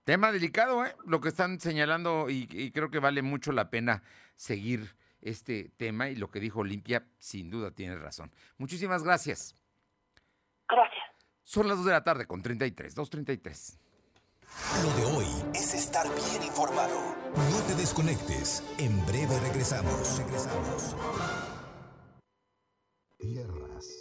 Tema delicado, ¿eh? Lo que están señalando y creo que vale mucho la pena seguir este tema y lo que dijo Olimpia, sin duda tiene razón. Muchísimas gracias. Gracias. Son las 2 de la tarde con 33, 2.33. Lo de hoy es estar bien informado. No te desconectes. En breve regresamos. Regresamos. Tierras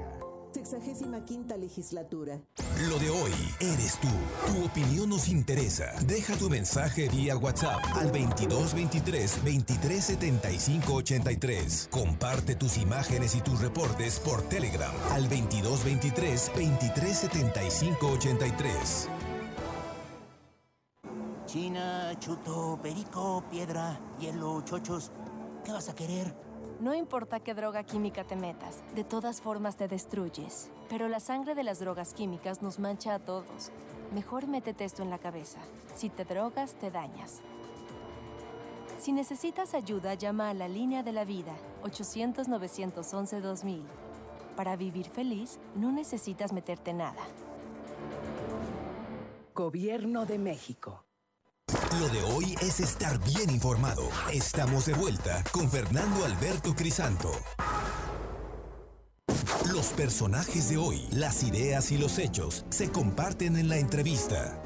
Sexagésima quinta legislatura. Lo de hoy eres tú. Tu opinión nos interesa. Deja tu mensaje vía WhatsApp al 2223 2375 83. Comparte tus imágenes y tus reportes por Telegram al 2223 2375 83. China, chuto, perico, piedra, hielo, chochos. ¿Qué vas a querer? No importa qué droga química te metas, de todas formas te destruyes. Pero la sangre de las drogas químicas nos mancha a todos. Mejor métete esto en la cabeza. Si te drogas, te dañas. Si necesitas ayuda, llama a la línea de la vida, 800-911-2000. Para vivir feliz, no necesitas meterte nada. Gobierno de México. Lo de hoy es estar bien informado. Estamos de vuelta con Fernando Alberto Crisanto. Los personajes de hoy, las ideas y los hechos se comparten en la entrevista.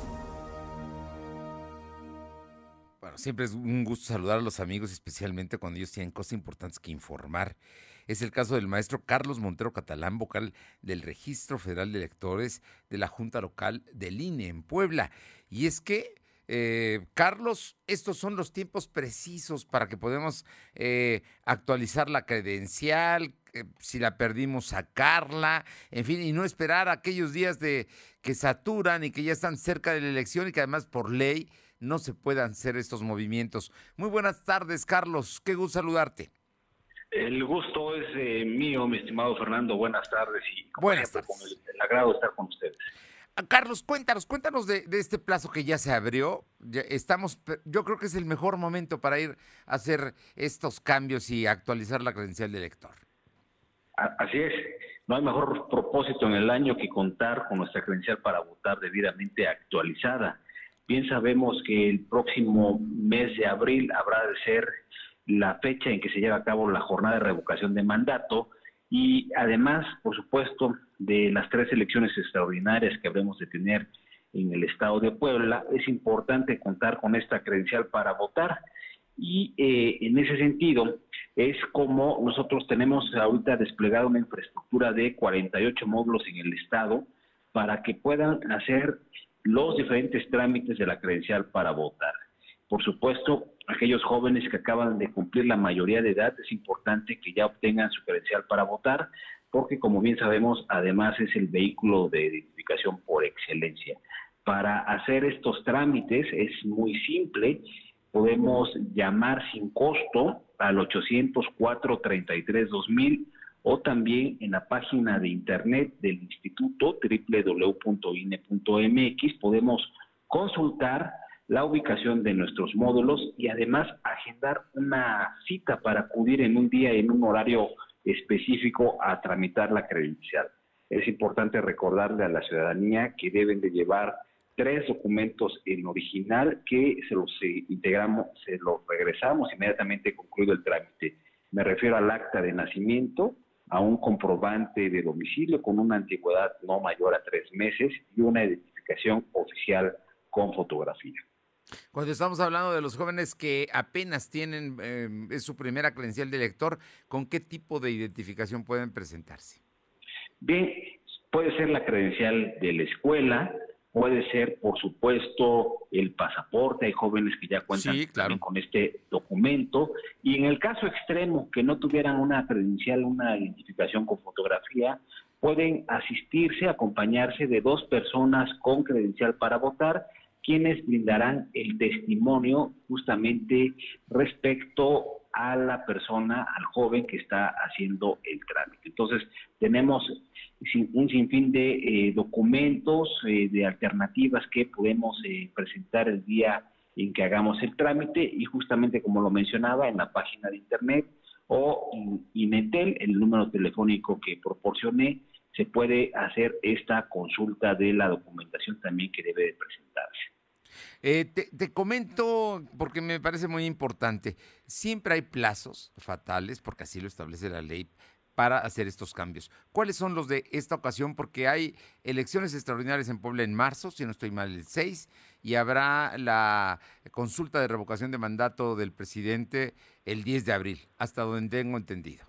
Bueno, siempre es un gusto saludar a los amigos, especialmente cuando ellos tienen cosas importantes que informar. Es el caso del maestro Carlos Montero Catalán, vocal del Registro Federal de Electores de la Junta Local del INE en Puebla. Y es que eh, Carlos, estos son los tiempos precisos para que podamos eh, actualizar la credencial, eh, si la perdimos, sacarla, en fin, y no esperar aquellos días de que saturan y que ya están cerca de la elección y que además por ley no se puedan hacer estos movimientos. Muy buenas tardes, Carlos. Qué gusto saludarte. El gusto es mío, mi estimado Fernando. Buenas tardes y buenas con el, el agrado de estar con ustedes. Carlos, cuéntanos, cuéntanos de, este plazo que ya se abrió. Estamos, yo creo que es el mejor momento para ir a hacer estos cambios y actualizar la credencial de elector. Así es. No hay mejor propósito en el año que contar con nuestra credencial para votar debidamente actualizada. Bien sabemos que el próximo mes de abril habrá de ser la fecha en que se lleva a cabo la jornada de revocación de mandato y además, por supuesto, de las tres elecciones extraordinarias que habremos de tener en el estado de Puebla, es importante contar con esta credencial para votar. Y eh, en ese sentido, es como nosotros tenemos ahorita desplegada una infraestructura de 48 módulos en el estado para que puedan hacer los diferentes trámites de la credencial para votar. Por supuesto, aquellos jóvenes que acaban de cumplir la mayoría de edad, es importante que ya obtengan su credencial para votar, porque como bien sabemos, además es el vehículo de identificación por excelencia. Para hacer estos trámites es muy simple, podemos llamar sin costo al 804-33-2000 o también en la página de internet del instituto www.ine.mx podemos consultar la ubicación de nuestros módulos y además agendar una cita para acudir en un día, en un horario específico a tramitar la credencial. Es importante recordarle a la ciudadanía que deben de llevar tres documentos en original que se los integramos, se los regresamos inmediatamente concluido el trámite. Me refiero al acta de nacimiento, a un comprobante de domicilio con una antigüedad no mayor a tres meses y una identificación oficial con fotografía. Cuando estamos hablando de los jóvenes que apenas tienen eh, es su primera credencial de elector, ¿con qué tipo de identificación pueden presentarse? Bien, puede ser la credencial de la escuela, puede ser, por supuesto, el pasaporte. Hay jóvenes que ya cuentan sí, claro. con este documento. Y en el caso extremo, que no tuvieran una credencial, una identificación con fotografía, pueden asistirse, acompañarse de dos personas con credencial para votar quienes brindarán el testimonio justamente respecto a la persona, al joven que está haciendo el trámite. Entonces, tenemos un sinfín de eh, documentos, eh, de alternativas que podemos eh, presentar el día en que hagamos el trámite y justamente como lo mencionaba en la página de internet o en Inetel, el número telefónico que proporcioné, se puede hacer esta consulta de la documentación también que debe de presentarse. Eh, te, comento, porque me parece muy importante, siempre hay plazos fatales, porque así lo establece la ley, para hacer estos cambios. ¿Cuáles son los de esta ocasión? Porque hay elecciones extraordinarias en Puebla en marzo, si no estoy mal, el 6, y habrá la consulta de revocación de mandato del presidente el 10 de abril, hasta donde tengo entendido.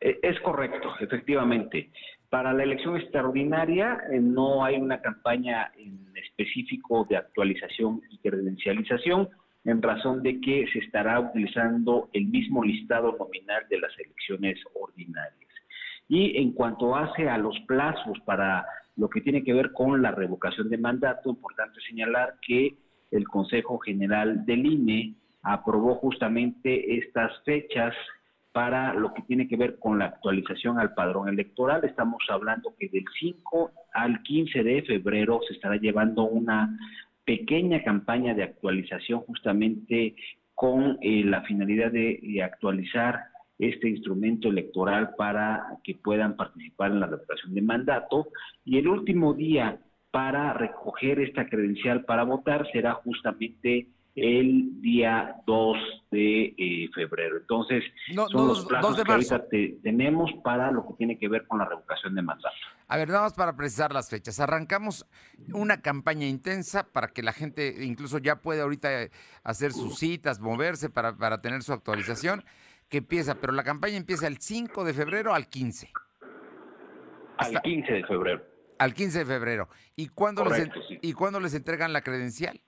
Eh, es correcto, efectivamente. Para la elección extraordinaria eh, no hay una campaña en específico de actualización y credencialización, en razón de que se estará utilizando el mismo listado nominal de las elecciones ordinarias. Y en cuanto hace a los plazos para lo que tiene que ver con la revocación de mandato, importante señalar que el Consejo General del INE aprobó justamente estas fechas para lo que tiene que ver con la actualización al padrón electoral. Estamos hablando que del 5 al 15 de febrero se estará llevando una pequeña campaña de actualización justamente con eh, la finalidad de, actualizar este instrumento electoral para que puedan participar en la revocación de mandato. Y el último día para recoger esta credencial para votar será justamente el día 2 de eh, febrero. Entonces, son los plazos que ahorita tenemos para lo que tiene que ver con la revocación de mandato. A ver, vamos para precisar las fechas. Arrancamos una campaña intensa para que la gente incluso ya pueda ahorita hacer sus citas, moverse para, para tener su actualización, que empieza, pero la campaña empieza el 5 de febrero al 15. al 15 de febrero. Al 15 de febrero. ¿Y cuándo, les, ¿Y cuándo les entregan la credencial?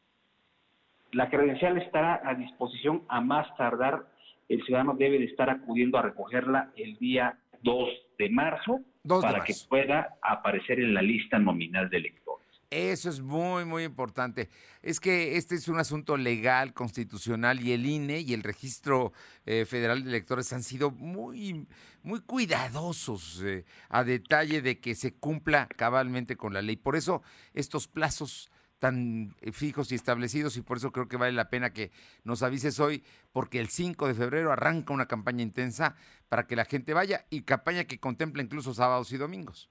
La credencial estará a disposición a más tardar. El ciudadano debe de estar acudiendo a recogerla el día 2 de marzo para que pueda aparecer en la lista nominal de electores. Eso es muy, muy importante. Es que este es un asunto legal, constitucional, y el INE y el Registro eh, Federal de Electores han sido muy, muy cuidadosos eh, a detalle de que se cumpla cabalmente con la ley. Por eso estos plazos tan eh, fijos y establecidos y por eso creo que vale la pena que nos avises hoy porque el 5 de febrero arranca una campaña intensa para que la gente vaya y campaña que contempla incluso sábados y domingos.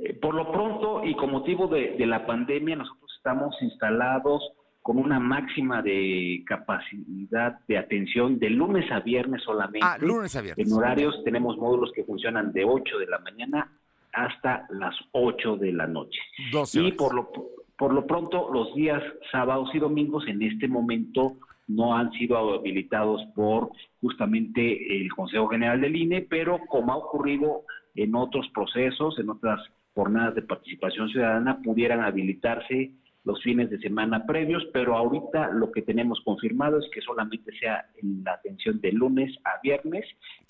Eh, por lo pronto y con motivo de, la pandemia nosotros estamos instalados con una máxima de capacidad de atención de lunes a viernes solamente. Ah, lunes a viernes. En horarios tenemos módulos que funcionan de 8 de la mañana hasta las 8 de la noche. y por lo, por lo pronto, los días sábados y domingos en este momento no han sido habilitados por justamente el Consejo General del INE, pero como ha ocurrido en otros procesos, en otras jornadas de participación ciudadana, pudieran habilitarse los fines de semana previos, pero ahorita lo que tenemos confirmado es que solamente sea en la atención de lunes a viernes,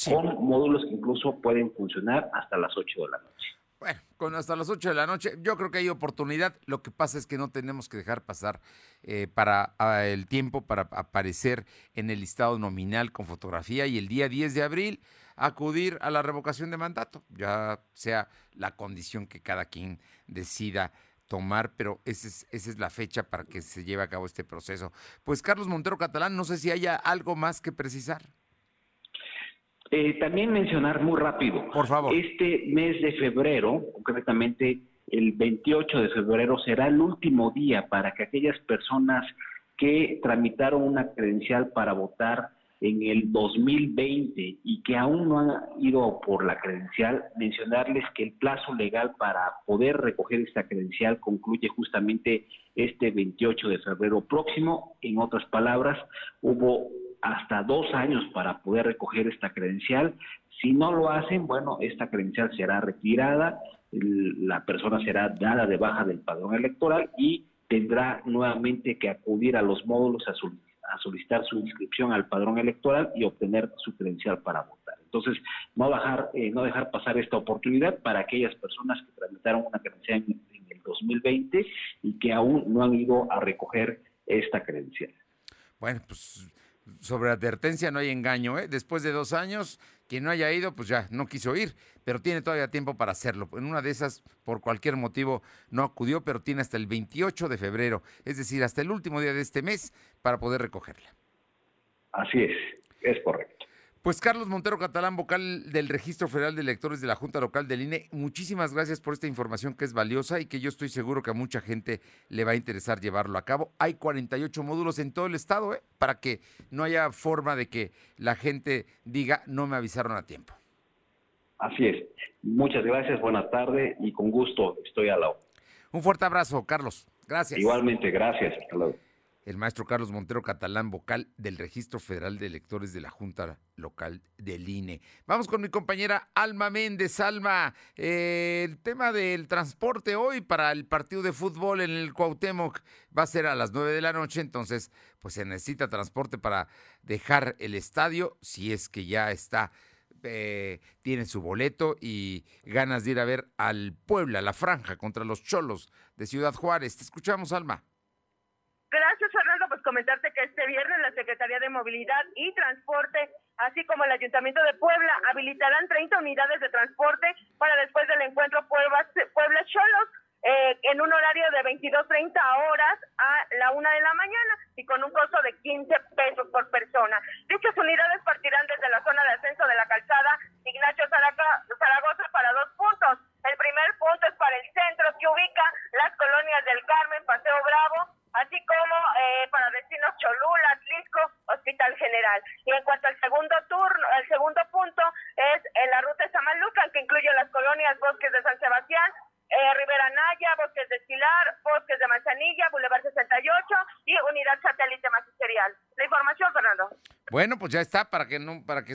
con módulos que incluso pueden funcionar hasta las 8 de la noche. Bueno, con hasta las 8 de la noche, yo creo que hay oportunidad. Lo que pasa es que no tenemos que dejar pasar eh, para ah, el tiempo para aparecer en el listado nominal con fotografía y el día 10 de abril acudir a la revocación de mandato, ya sea la condición que cada quien decida tomar, pero esa es, esa es la fecha para que se lleve a cabo este proceso. Pues Carlos Montero Catalán, no sé si haya algo más que precisar. Eh, también mencionar muy rápido. Por favor. Este mes de febrero, concretamente el 28 de febrero, será el último día para que aquellas personas que tramitaron una credencial para votar en el 2020 y que aún no han ido por la credencial, mencionarles que el plazo legal para poder recoger esta credencial concluye justamente este 28 de febrero próximo. En otras palabras, hubo hasta dos años para poder recoger esta credencial. Si no lo hacen, bueno, esta credencial será retirada, la persona será dada de baja del padrón electoral y tendrá nuevamente que acudir a los módulos a solicitar a solicitar su inscripción al padrón electoral y obtener su credencial para votar. Entonces, no dejar, eh, no dejar pasar esta oportunidad para aquellas personas que tramitaron una credencial en, el 2020 y que aún no han ido a recoger esta credencial. Bueno, pues sobre advertencia no hay engaño, ¿eh? Después de dos años, quien no haya ido, pues ya no quiso ir, pero tiene todavía tiempo para hacerlo. En una de esas, por cualquier motivo, no acudió, pero tiene hasta el 28 de febrero, es decir, hasta el último día de este mes, para poder recogerla. Así es, es correcto. Pues Carlos Montero Catalán, vocal del Registro Federal de Electores de la Junta Local del INE, muchísimas gracias por esta información que es valiosa y que yo estoy seguro que a mucha gente le va a interesar llevarlo a cabo. Hay 48 módulos en todo el estado, ¿eh? para que no haya forma de que la gente diga no me avisaron a tiempo. Así es. Muchas gracias, buenas tardes y con gusto estoy al lado. Un fuerte abrazo, Carlos. Gracias. Igualmente, gracias. Hasta luego el maestro Carlos Montero Catalán, vocal del Registro Federal de Electores de la Junta Local del INE. Vamos con mi compañera Alma Méndez. Alma, eh, el tema del transporte hoy para el partido de fútbol en el Cuauhtémoc va a ser a las nueve de la noche, entonces pues se necesita transporte para dejar el estadio, si es que ya está, eh, tiene su boleto y ganas de ir a ver al Puebla, la franja contra los Cholos de Ciudad Juárez. Te escuchamos, Alma. Gracias, Fernando. Pues comentarte que este viernes la Secretaría de Movilidad y Transporte, así como el Ayuntamiento de Puebla, habilitarán 30 unidades de transporte para después del encuentro Puebla-Cholos. Eh, en un horario de 22.30 horas a la una de la mañana y con un costo de 15 pesos por persona. Dichas unidades partirán desde la zona de ascenso de la calzada Ignacio Zaragoza para dos puntos. El primer punto es para el centro que ubica las colonias del Carmen, Paseo Bravo, así como eh, para destinos Cholula, Atlisco, Hospital General. Y en cuanto al segundo turno, el segundo punto es en la ruta de Samalucan, que incluye las colonias Bosques de San Sebastián, eh, Rivera Naya, Bosques de Estilar, Bosques de Manzanilla, Boulevard 68 y Unidad Satélite Magisterial. La información, Fernando. Bueno, ya está para que no, para que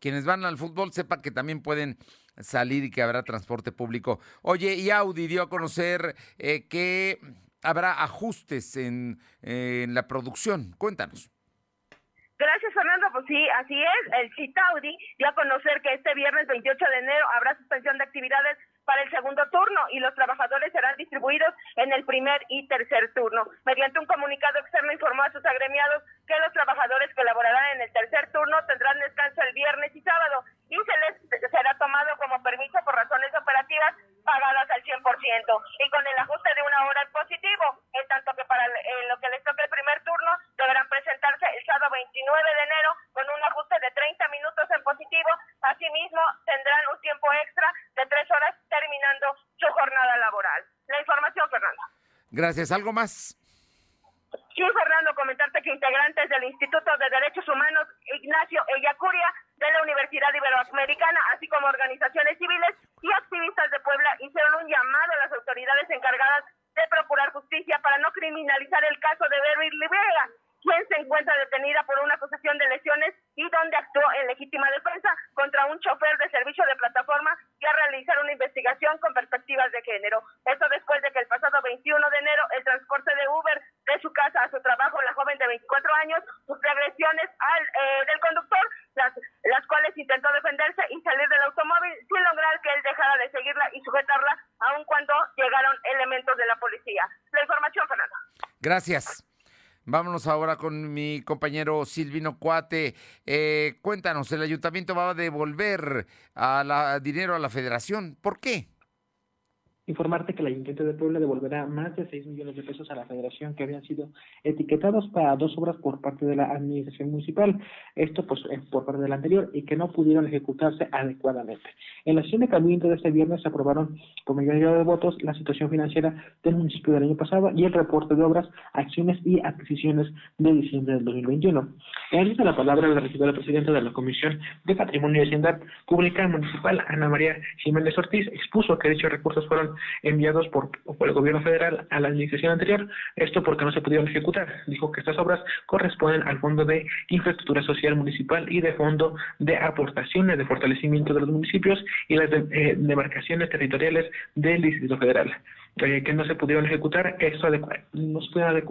quienes van al fútbol sepan que también pueden salir y que habrá transporte público. Oye, y Audi dio a conocer eh, que habrá ajustes en, la producción. Cuéntanos. Gracias, Fernando. Pues sí, así es. El Citaudi dio a conocer que este viernes 28 de enero habrá suspensión de actividades para el segundo turno y los trabajadores serán distribuidos en el primer y tercer turno. Mediante un comunicado externo informó a sus agremiados que los trabajadores que laborarán en el tercer turno tendrán descanso el viernes y sábado y se les será tomado como permiso por razones operativas pagadas al 100% y con el ajuste de una hora en positivo, en tanto que para lo que les toque el primer turno deberán presentarse el sábado 29 de enero con un ajuste de 30 minutos en positivo. Asimismo, tendrán un tiempo extra de tres horas terminando su jornada laboral. La información, Fernando. Gracias. ¿Algo más? Sí, Fernando, comentarte que integrantes del Instituto de Derechos Humanos Ignacio Ellacuria de la Universidad Iberoamericana, así como organizaciones civiles y activistas de Puebla, hicieron un llamado a las autoridades encargadas de procurar justicia para no criminalizar el caso de Beryl Rivera, quien se encuentra detenida por una acusación de lesiones y donde actuó en legítima defensa contra un chofer de servicio de plataforma y a realizar una investigación con perspectivas de género. Esto después de que el pasado 21 de enero el transporte de Uber de su casa a su trabajo, la joven de 24 años, sufrió agresiones al, eh, del conductor, las, las cuales intentó defenderse y salir del automóvil sin lograr que él dejara de seguirla y sujetarla, aun cuando llegaron elementos de la policía. La información, Fernando. Gracias. Vámonos ahora con mi compañero Silvino Cuate. Eh, cuéntanos, el ayuntamiento va a devolver a la, dinero a la federación. ¿Por qué? Informarte que el Ayuntamiento de Puebla devolverá más de 6 millones de pesos a la Federación que habían sido etiquetados para dos obras por parte de la Administración Municipal. Esto pues por parte del anterior y que no pudieron ejecutarse adecuadamente. En la sesión de camino de este viernes se aprobaron por mayoría de votos la situación financiera del municipio del año pasado y el reporte de obras, acciones y adquisiciones de diciembre del 2021. En la palabra la recibió la presidenta de la Comisión de Patrimonio y Hacienda Pública Municipal, Ana María Jiménez Ortiz, expuso que dichos recursos fueron enviados por, el gobierno federal a la administración anterior, esto porque no se pudieron ejecutar. Dijo que estas obras corresponden al Fondo de Infraestructura Social Municipal y de Fondo de Aportaciones de Fortalecimiento de los Municipios y las eh, demarcaciones territoriales del Distrito Federal. Eh, que no se pudieron ejecutar, esto no se pudieron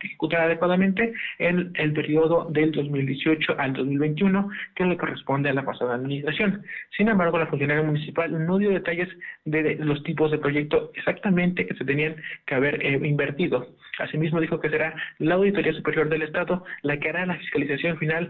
ejecutar adecuadamente en el periodo del 2018 al 2021, que le corresponde a la pasada administración. Sin embargo, la funcionaria municipal no dio detalles de, los tipos de proyecto exactamente que se tenían que haber eh, invertido. Asimismo, dijo que será la Auditoría Superior del Estado la que hará la fiscalización final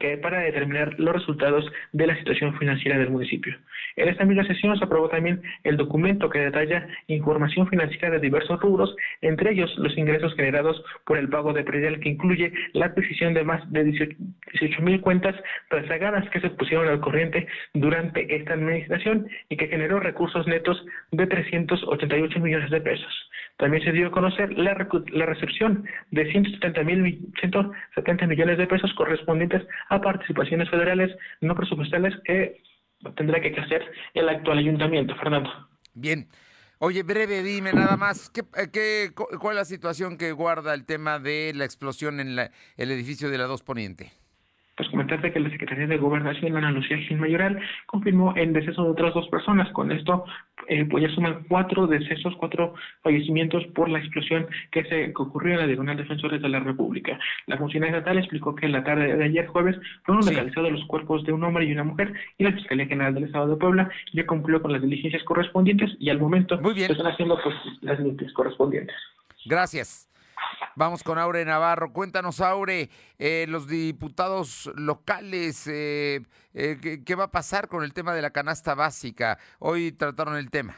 que, para determinar los resultados de la situación financiera del municipio. En esta misma sesión se aprobó también el documento que detalla información financiera de diversos rubros, entre ellos los ingresos generados por el pago de predial que incluye la adquisición de más de 18 mil cuentas rezagadas que se pusieron al corriente durante esta administración y que generó recursos netos de 388 millones de pesos. También se dio a conocer la, la recepción de 170, mil, 170 millones de pesos correspondientes a participaciones federales no presupuestales que tendrá que hacer el actual ayuntamiento. Fernando. Bien. Oye, breve, dime nada más, ¿qué, qué, ¿cuál es la situación que guarda el tema de la explosión en la, el edificio de la 2 Poniente? Pues comentarte que la Secretaría de Gobernación, Ana Lucía Gil Mayoral, confirmó el deceso de otras dos personas. Con esto, eh, pues ya suman cuatro decesos, cuatro fallecimientos por la explosión que se ocurrió en la Diagonal Defensores de la República. La funcionaria estatal explicó que en la tarde de ayer jueves fueron localizados los cuerpos de un hombre y una mujer y la Fiscalía General del Estado de Puebla ya cumplió con las diligencias correspondientes y al momento se están haciendo pues las diligencias correspondientes. Gracias. Vamos con Aure Navarro. Cuéntanos, Aure, eh, los diputados locales, eh, eh, ¿qué, ¿qué va a pasar con el tema de la canasta básica? Hoy trataron el tema.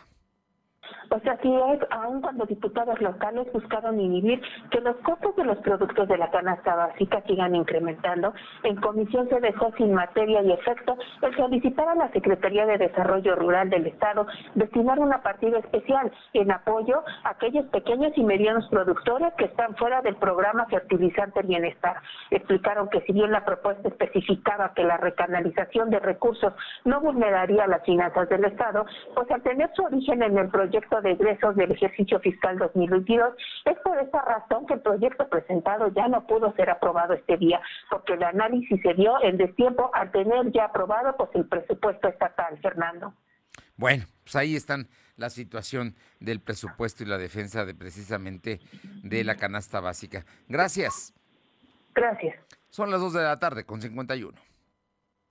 Pues así es, aun cuando diputados locales buscaron inhibir que los costos de los productos de la canasta básica sigan incrementando, en comisión se dejó sin materia y efecto el solicitar a la Secretaría de Desarrollo Rural del Estado destinar una partida especial en apoyo a aquellos pequeños y medianos productores que están fuera del programa Fertilizante Bienestar. Explicaron que si bien la propuesta especificaba que la recanalización de recursos no vulneraría las finanzas del Estado, pues al tener su origen en el proyecto de egresos del ejercicio fiscal 2022. Es por esta razón que el proyecto presentado ya no pudo ser aprobado este día, porque el análisis se dio en destiempo al tener ya aprobado pues el presupuesto estatal, Fernando. Bueno, pues ahí están la situación del presupuesto y la defensa de precisamente de la canasta básica. Gracias. Gracias. Son las 2 de la tarde con 51.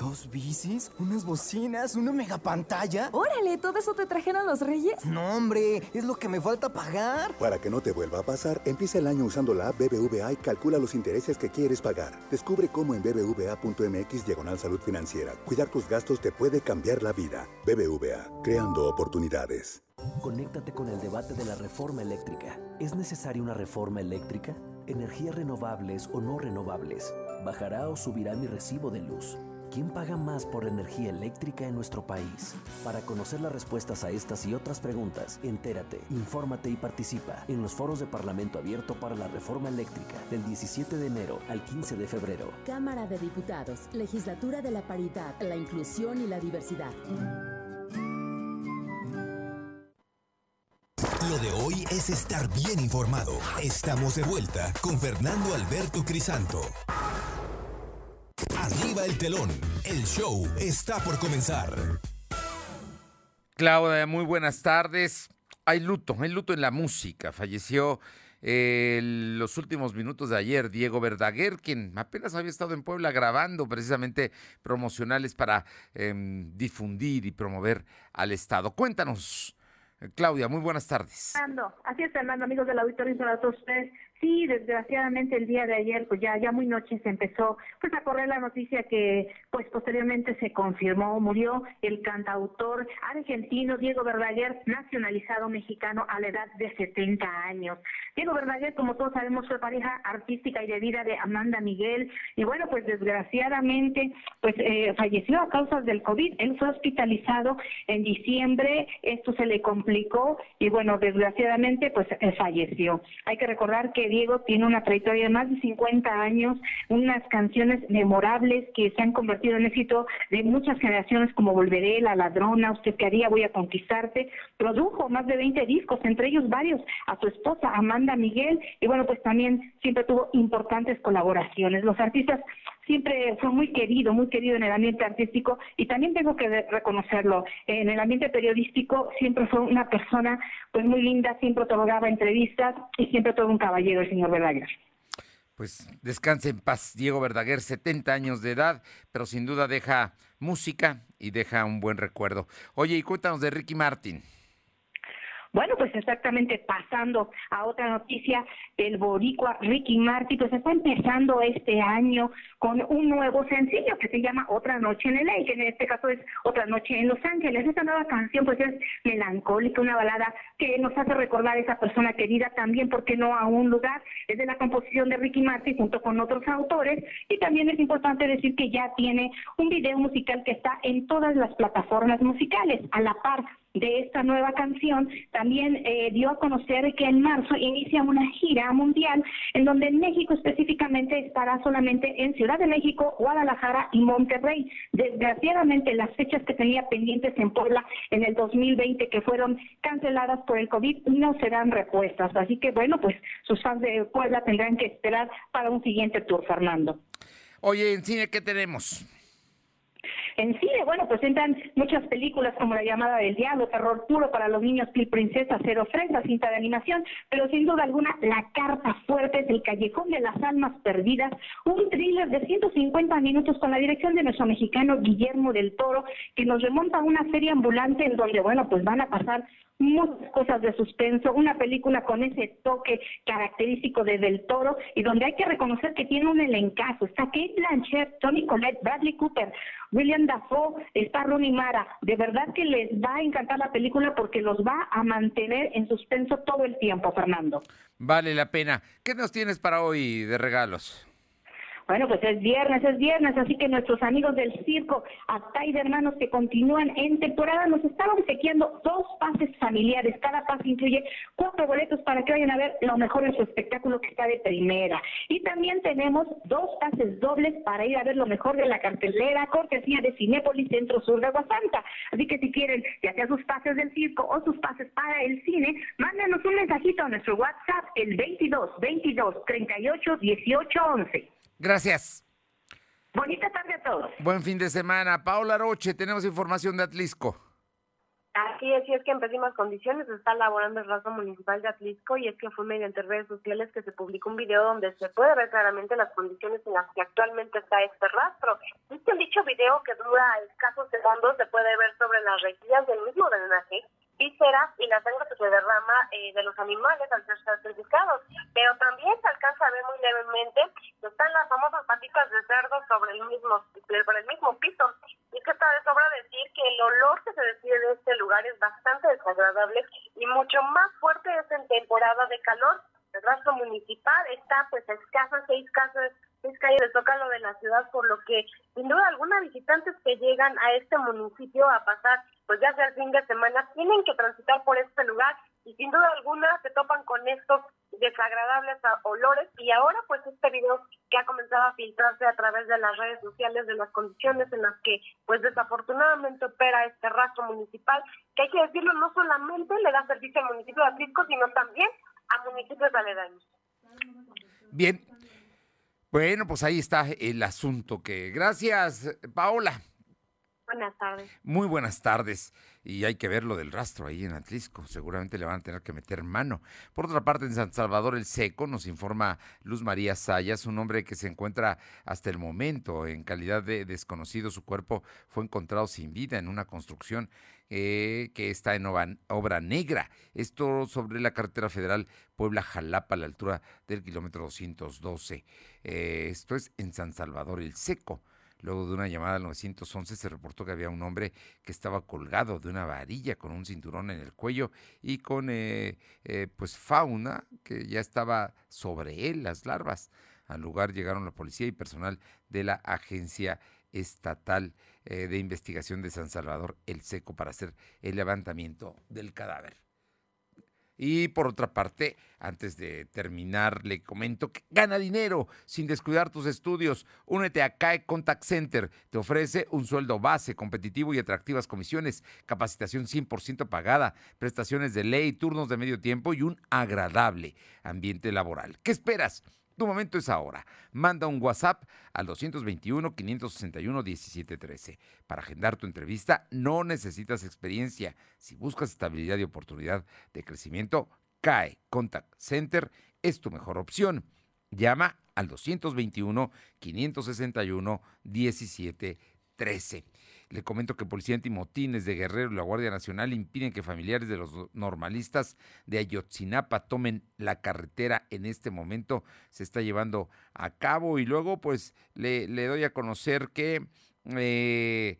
¿Dos bicis? ¿Unas bocinas? ¿Una megapantalla? Órale, ¿todo eso te trajeron los reyes? No, hombre, es lo que me falta pagar. Para que no te vuelva a pasar, empieza el año usando la app BBVA y calcula los intereses que quieres pagar. Descubre cómo en bbva.mx diagonal salud financiera. Cuidar tus gastos te puede cambiar la vida. BBVA, creando oportunidades. Conéctate con el debate de la reforma eléctrica. ¿Es necesaria una reforma eléctrica? ¿Energías renovables o no renovables? ¿Bajará o subirá mi recibo de luz? ¿Quién paga más por la energía eléctrica en nuestro país? Para conocer las respuestas a estas y otras preguntas, entérate, infórmate y participa en los foros de Parlamento Abierto para la Reforma Eléctrica del 17 de enero al 15 de febrero. Cámara de Diputados, Legislatura de la Paridad, la Inclusión y la Diversidad. Lo de hoy es estar bien informado. Estamos de vuelta con Fernando Alberto Crisanto. Arriba el telón. El show está por comenzar. Claudia, muy buenas tardes. Hay luto, hay luto en la música. Falleció eh, los últimos minutos de ayer Diego Verdaguer, quien apenas había estado en Puebla grabando precisamente promocionales para eh, difundir y promover al Estado. Cuéntanos, Claudia, muy buenas tardes. Fernando, así es, Fernando, amigos del auditorio, para todos ustedes. Sí, desgraciadamente el día de ayer, pues ya ya muy noche se empezó pues a correr la noticia que pues posteriormente se confirmó, murió el cantautor argentino Diego Verdaguer, nacionalizado mexicano a la edad de 70 años. Diego Verdaguer, como todos sabemos, fue pareja artística y de vida de Amanda Miguel y bueno, pues desgraciadamente pues eh, falleció a causa del COVID. Él fue hospitalizado en diciembre, esto se le complicó y bueno, desgraciadamente pues eh, falleció. Hay que recordar que Diego tiene una trayectoria de más de 50 años, unas canciones memorables que se han convertido en éxito de muchas generaciones como Volveré, La Ladrona, Usted qué haría, Voy a conquistarte. Produjo más de 20 discos, entre ellos varios a su esposa Amanda Miguel y bueno, pues también siempre tuvo importantes colaboraciones. Los artistas siempre fue muy querido, muy querido en el ambiente artístico y también tengo que reconocerlo, en el ambiente periodístico siempre fue una persona pues muy linda, siempre otorgaba entrevistas y siempre todo un caballero el señor Verdaguer. Pues descanse en paz, Diego Verdaguer, 70 años de edad, pero sin duda deja música y deja un buen recuerdo. Oye, y cuéntanos de Ricky Martin. Bueno, pues exactamente pasando a otra noticia, el boricua Ricky Martin pues está empezando este año con un nuevo sencillo que se llama Otra Noche en LA, que en este caso es Otra Noche en Los Ángeles. Esta nueva canción pues es melancólica, una balada que nos hace recordar a esa persona querida también, porque no a un lugar. Es de la composición de Ricky Martin junto con otros autores y también es importante decir que ya tiene un video musical que está en todas las plataformas musicales a la par de esta nueva canción, también eh, dio a conocer que en marzo inicia una gira mundial en donde en México específicamente estará solamente en Ciudad de México, Guadalajara y Monterrey. Desgraciadamente las fechas que tenía pendientes en Puebla en el 2020 que fueron canceladas por el COVID no serán repuestas. Así que bueno, pues sus fans de Puebla tendrán que esperar para un siguiente tour, Fernando. Oye, en cine, ¿qué tenemos? En cine, bueno, presentan muchas películas como La llamada del diablo, Terror puro para los niños, Pil Princesa, Cero Fresa, cinta de animación, pero sin duda alguna la carta fuerte es El Callejón de las Almas Perdidas, un thriller de 150 minutos con la dirección de nuestro mexicano Guillermo del Toro, que nos remonta a una serie ambulante en donde, bueno, pues van a pasar muchas cosas de suspenso, una película con ese toque característico de Del Toro y donde hay que reconocer que tiene un elencazo. Está Kate Blanchett, Tony Collette, Bradley Cooper, William Dafoe, está Rooney Mara. De verdad que les va a encantar la película porque los va a mantener en suspenso todo el tiempo, Fernando. Vale la pena. ¿Qué nos tienes para hoy de regalos? Bueno, pues es viernes, es viernes, así que nuestros amigos del circo Atay de Hermanos que continúan en temporada nos están obsequiando dos pases familiares. Cada pase incluye cuatro boletos para que vayan a ver lo mejor en su espectáculo que está de primera. Y también tenemos dos pases dobles para ir a ver lo mejor de la cartelera cortesía de Cinépolis Centro Sur de Aguasanta. Así que si quieren, ya sea sus pases del circo o sus pases para el cine, mándenos un mensajito a nuestro WhatsApp, el 22 22 38 18 11. Gracias. Bonita tarde a todos. Buen fin de semana. Paola Roche, tenemos información de Atlisco. Así es, y es que en pésimas condiciones está elaborando el rastro municipal de Atlisco y es que fue mediante redes sociales que se publicó un video donde se puede ver claramente las condiciones en las que actualmente está este rastro. Este dicho video que dura escasos segundos se puede ver sobre las rejillas del mismo drenaje vísceras y la sangre que se derrama eh, de los animales al ser sacrificados. Pero también se alcanza a ver muy levemente que están las famosas patitas de cerdo sobre el mismo, sobre el mismo piso. Y que está de sobra decir que el olor que se despide de este lugar es bastante desagradable y mucho más fuerte es en temporada de calor. El rastro municipal está pues a escasas seis casas seis calles de Zócalo de la ciudad, por lo que sin duda alguna visitantes que llegan a este municipio a pasar pues ya sea el fin de semana, tienen que transitar por este lugar y sin duda alguna se topan con estos desagradables olores y ahora pues este video que ha comenzado a filtrarse a través de las redes sociales de las condiciones en las que pues desafortunadamente opera este rastro municipal que hay que decirlo no solamente le da servicio al municipio de Atlisco sino también a municipios aledaños. Bien, bueno pues ahí está el asunto que gracias Paola. Buenas tardes. Muy buenas tardes. Y hay que ver lo del rastro ahí en Atlisco. Seguramente le van a tener que meter mano. Por otra parte, en San Salvador el Seco nos informa Luz María Sayas, un hombre que se encuentra hasta el momento en calidad de desconocido. Su cuerpo fue encontrado sin vida en una construcción eh, que está en obra, negra. Esto sobre la carretera federal Puebla-Jalapa a la altura del kilómetro 212. Eh, esto es en San Salvador el Seco. Luego de una llamada al 911 se reportó que había un hombre que estaba colgado de una varilla con un cinturón en el cuello y con eh, eh, pues fauna que ya estaba sobre él, las larvas. Al lugar llegaron la policía y personal de la Agencia Estatal eh, de Investigación de San Salvador, el SECO, para hacer el levantamiento del cadáver. Y por otra parte, antes de terminar, le comento que gana dinero sin descuidar tus estudios. Únete a CAE Contact Center. Te ofrece un sueldo base, competitivo y atractivas comisiones, capacitación 100% pagada, prestaciones de ley, turnos de medio tiempo y un agradable ambiente laboral. ¿Qué esperas? Tu momento es ahora. Manda un WhatsApp al 221-561-1713. Para agendar tu entrevista no necesitas experiencia. Si buscas estabilidad y oportunidad de crecimiento, CAE Contact Center es tu mejor opción. Llama al 221-561-1713. Le comento que Policía Antimotines de Guerrero y la Guardia Nacional impiden que familiares de los normalistas de Ayotzinapa tomen la carretera en este momento. Se está llevando a cabo y luego pues le, le doy a conocer que... Eh,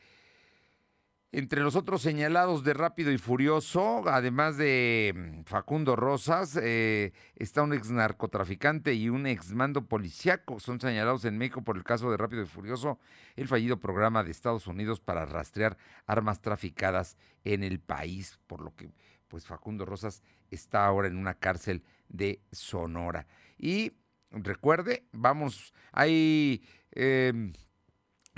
entre los otros señalados de Rápido y Furioso, además de mm, Facundo Rosas, eh, está un ex narcotraficante y un ex mando policiaco. Son señalados en México por el caso de Rápido y Furioso, el fallido programa de Estados Unidos para rastrear armas traficadas en el país, por lo que pues Facundo Rosas está ahora en una cárcel de Sonora. Y recuerde, vamos, hay... Em,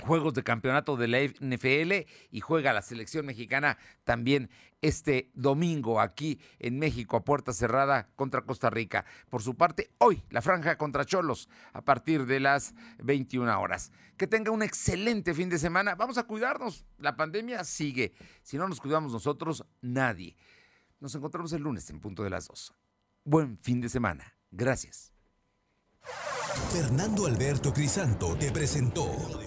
juegos de campeonato de la NFL y juega la selección mexicana también este domingo aquí en México a puerta cerrada contra Costa Rica. Por su parte, hoy la franja contra Cholos a partir de las 21 horas. Que tenga un excelente fin de semana. Vamos a cuidarnos. La pandemia sigue. Si no nos cuidamos nosotros, nadie. Nos encontramos el lunes en punto de las 2. Buen fin de semana. Gracias. Fernando Alberto Crisanto te presentó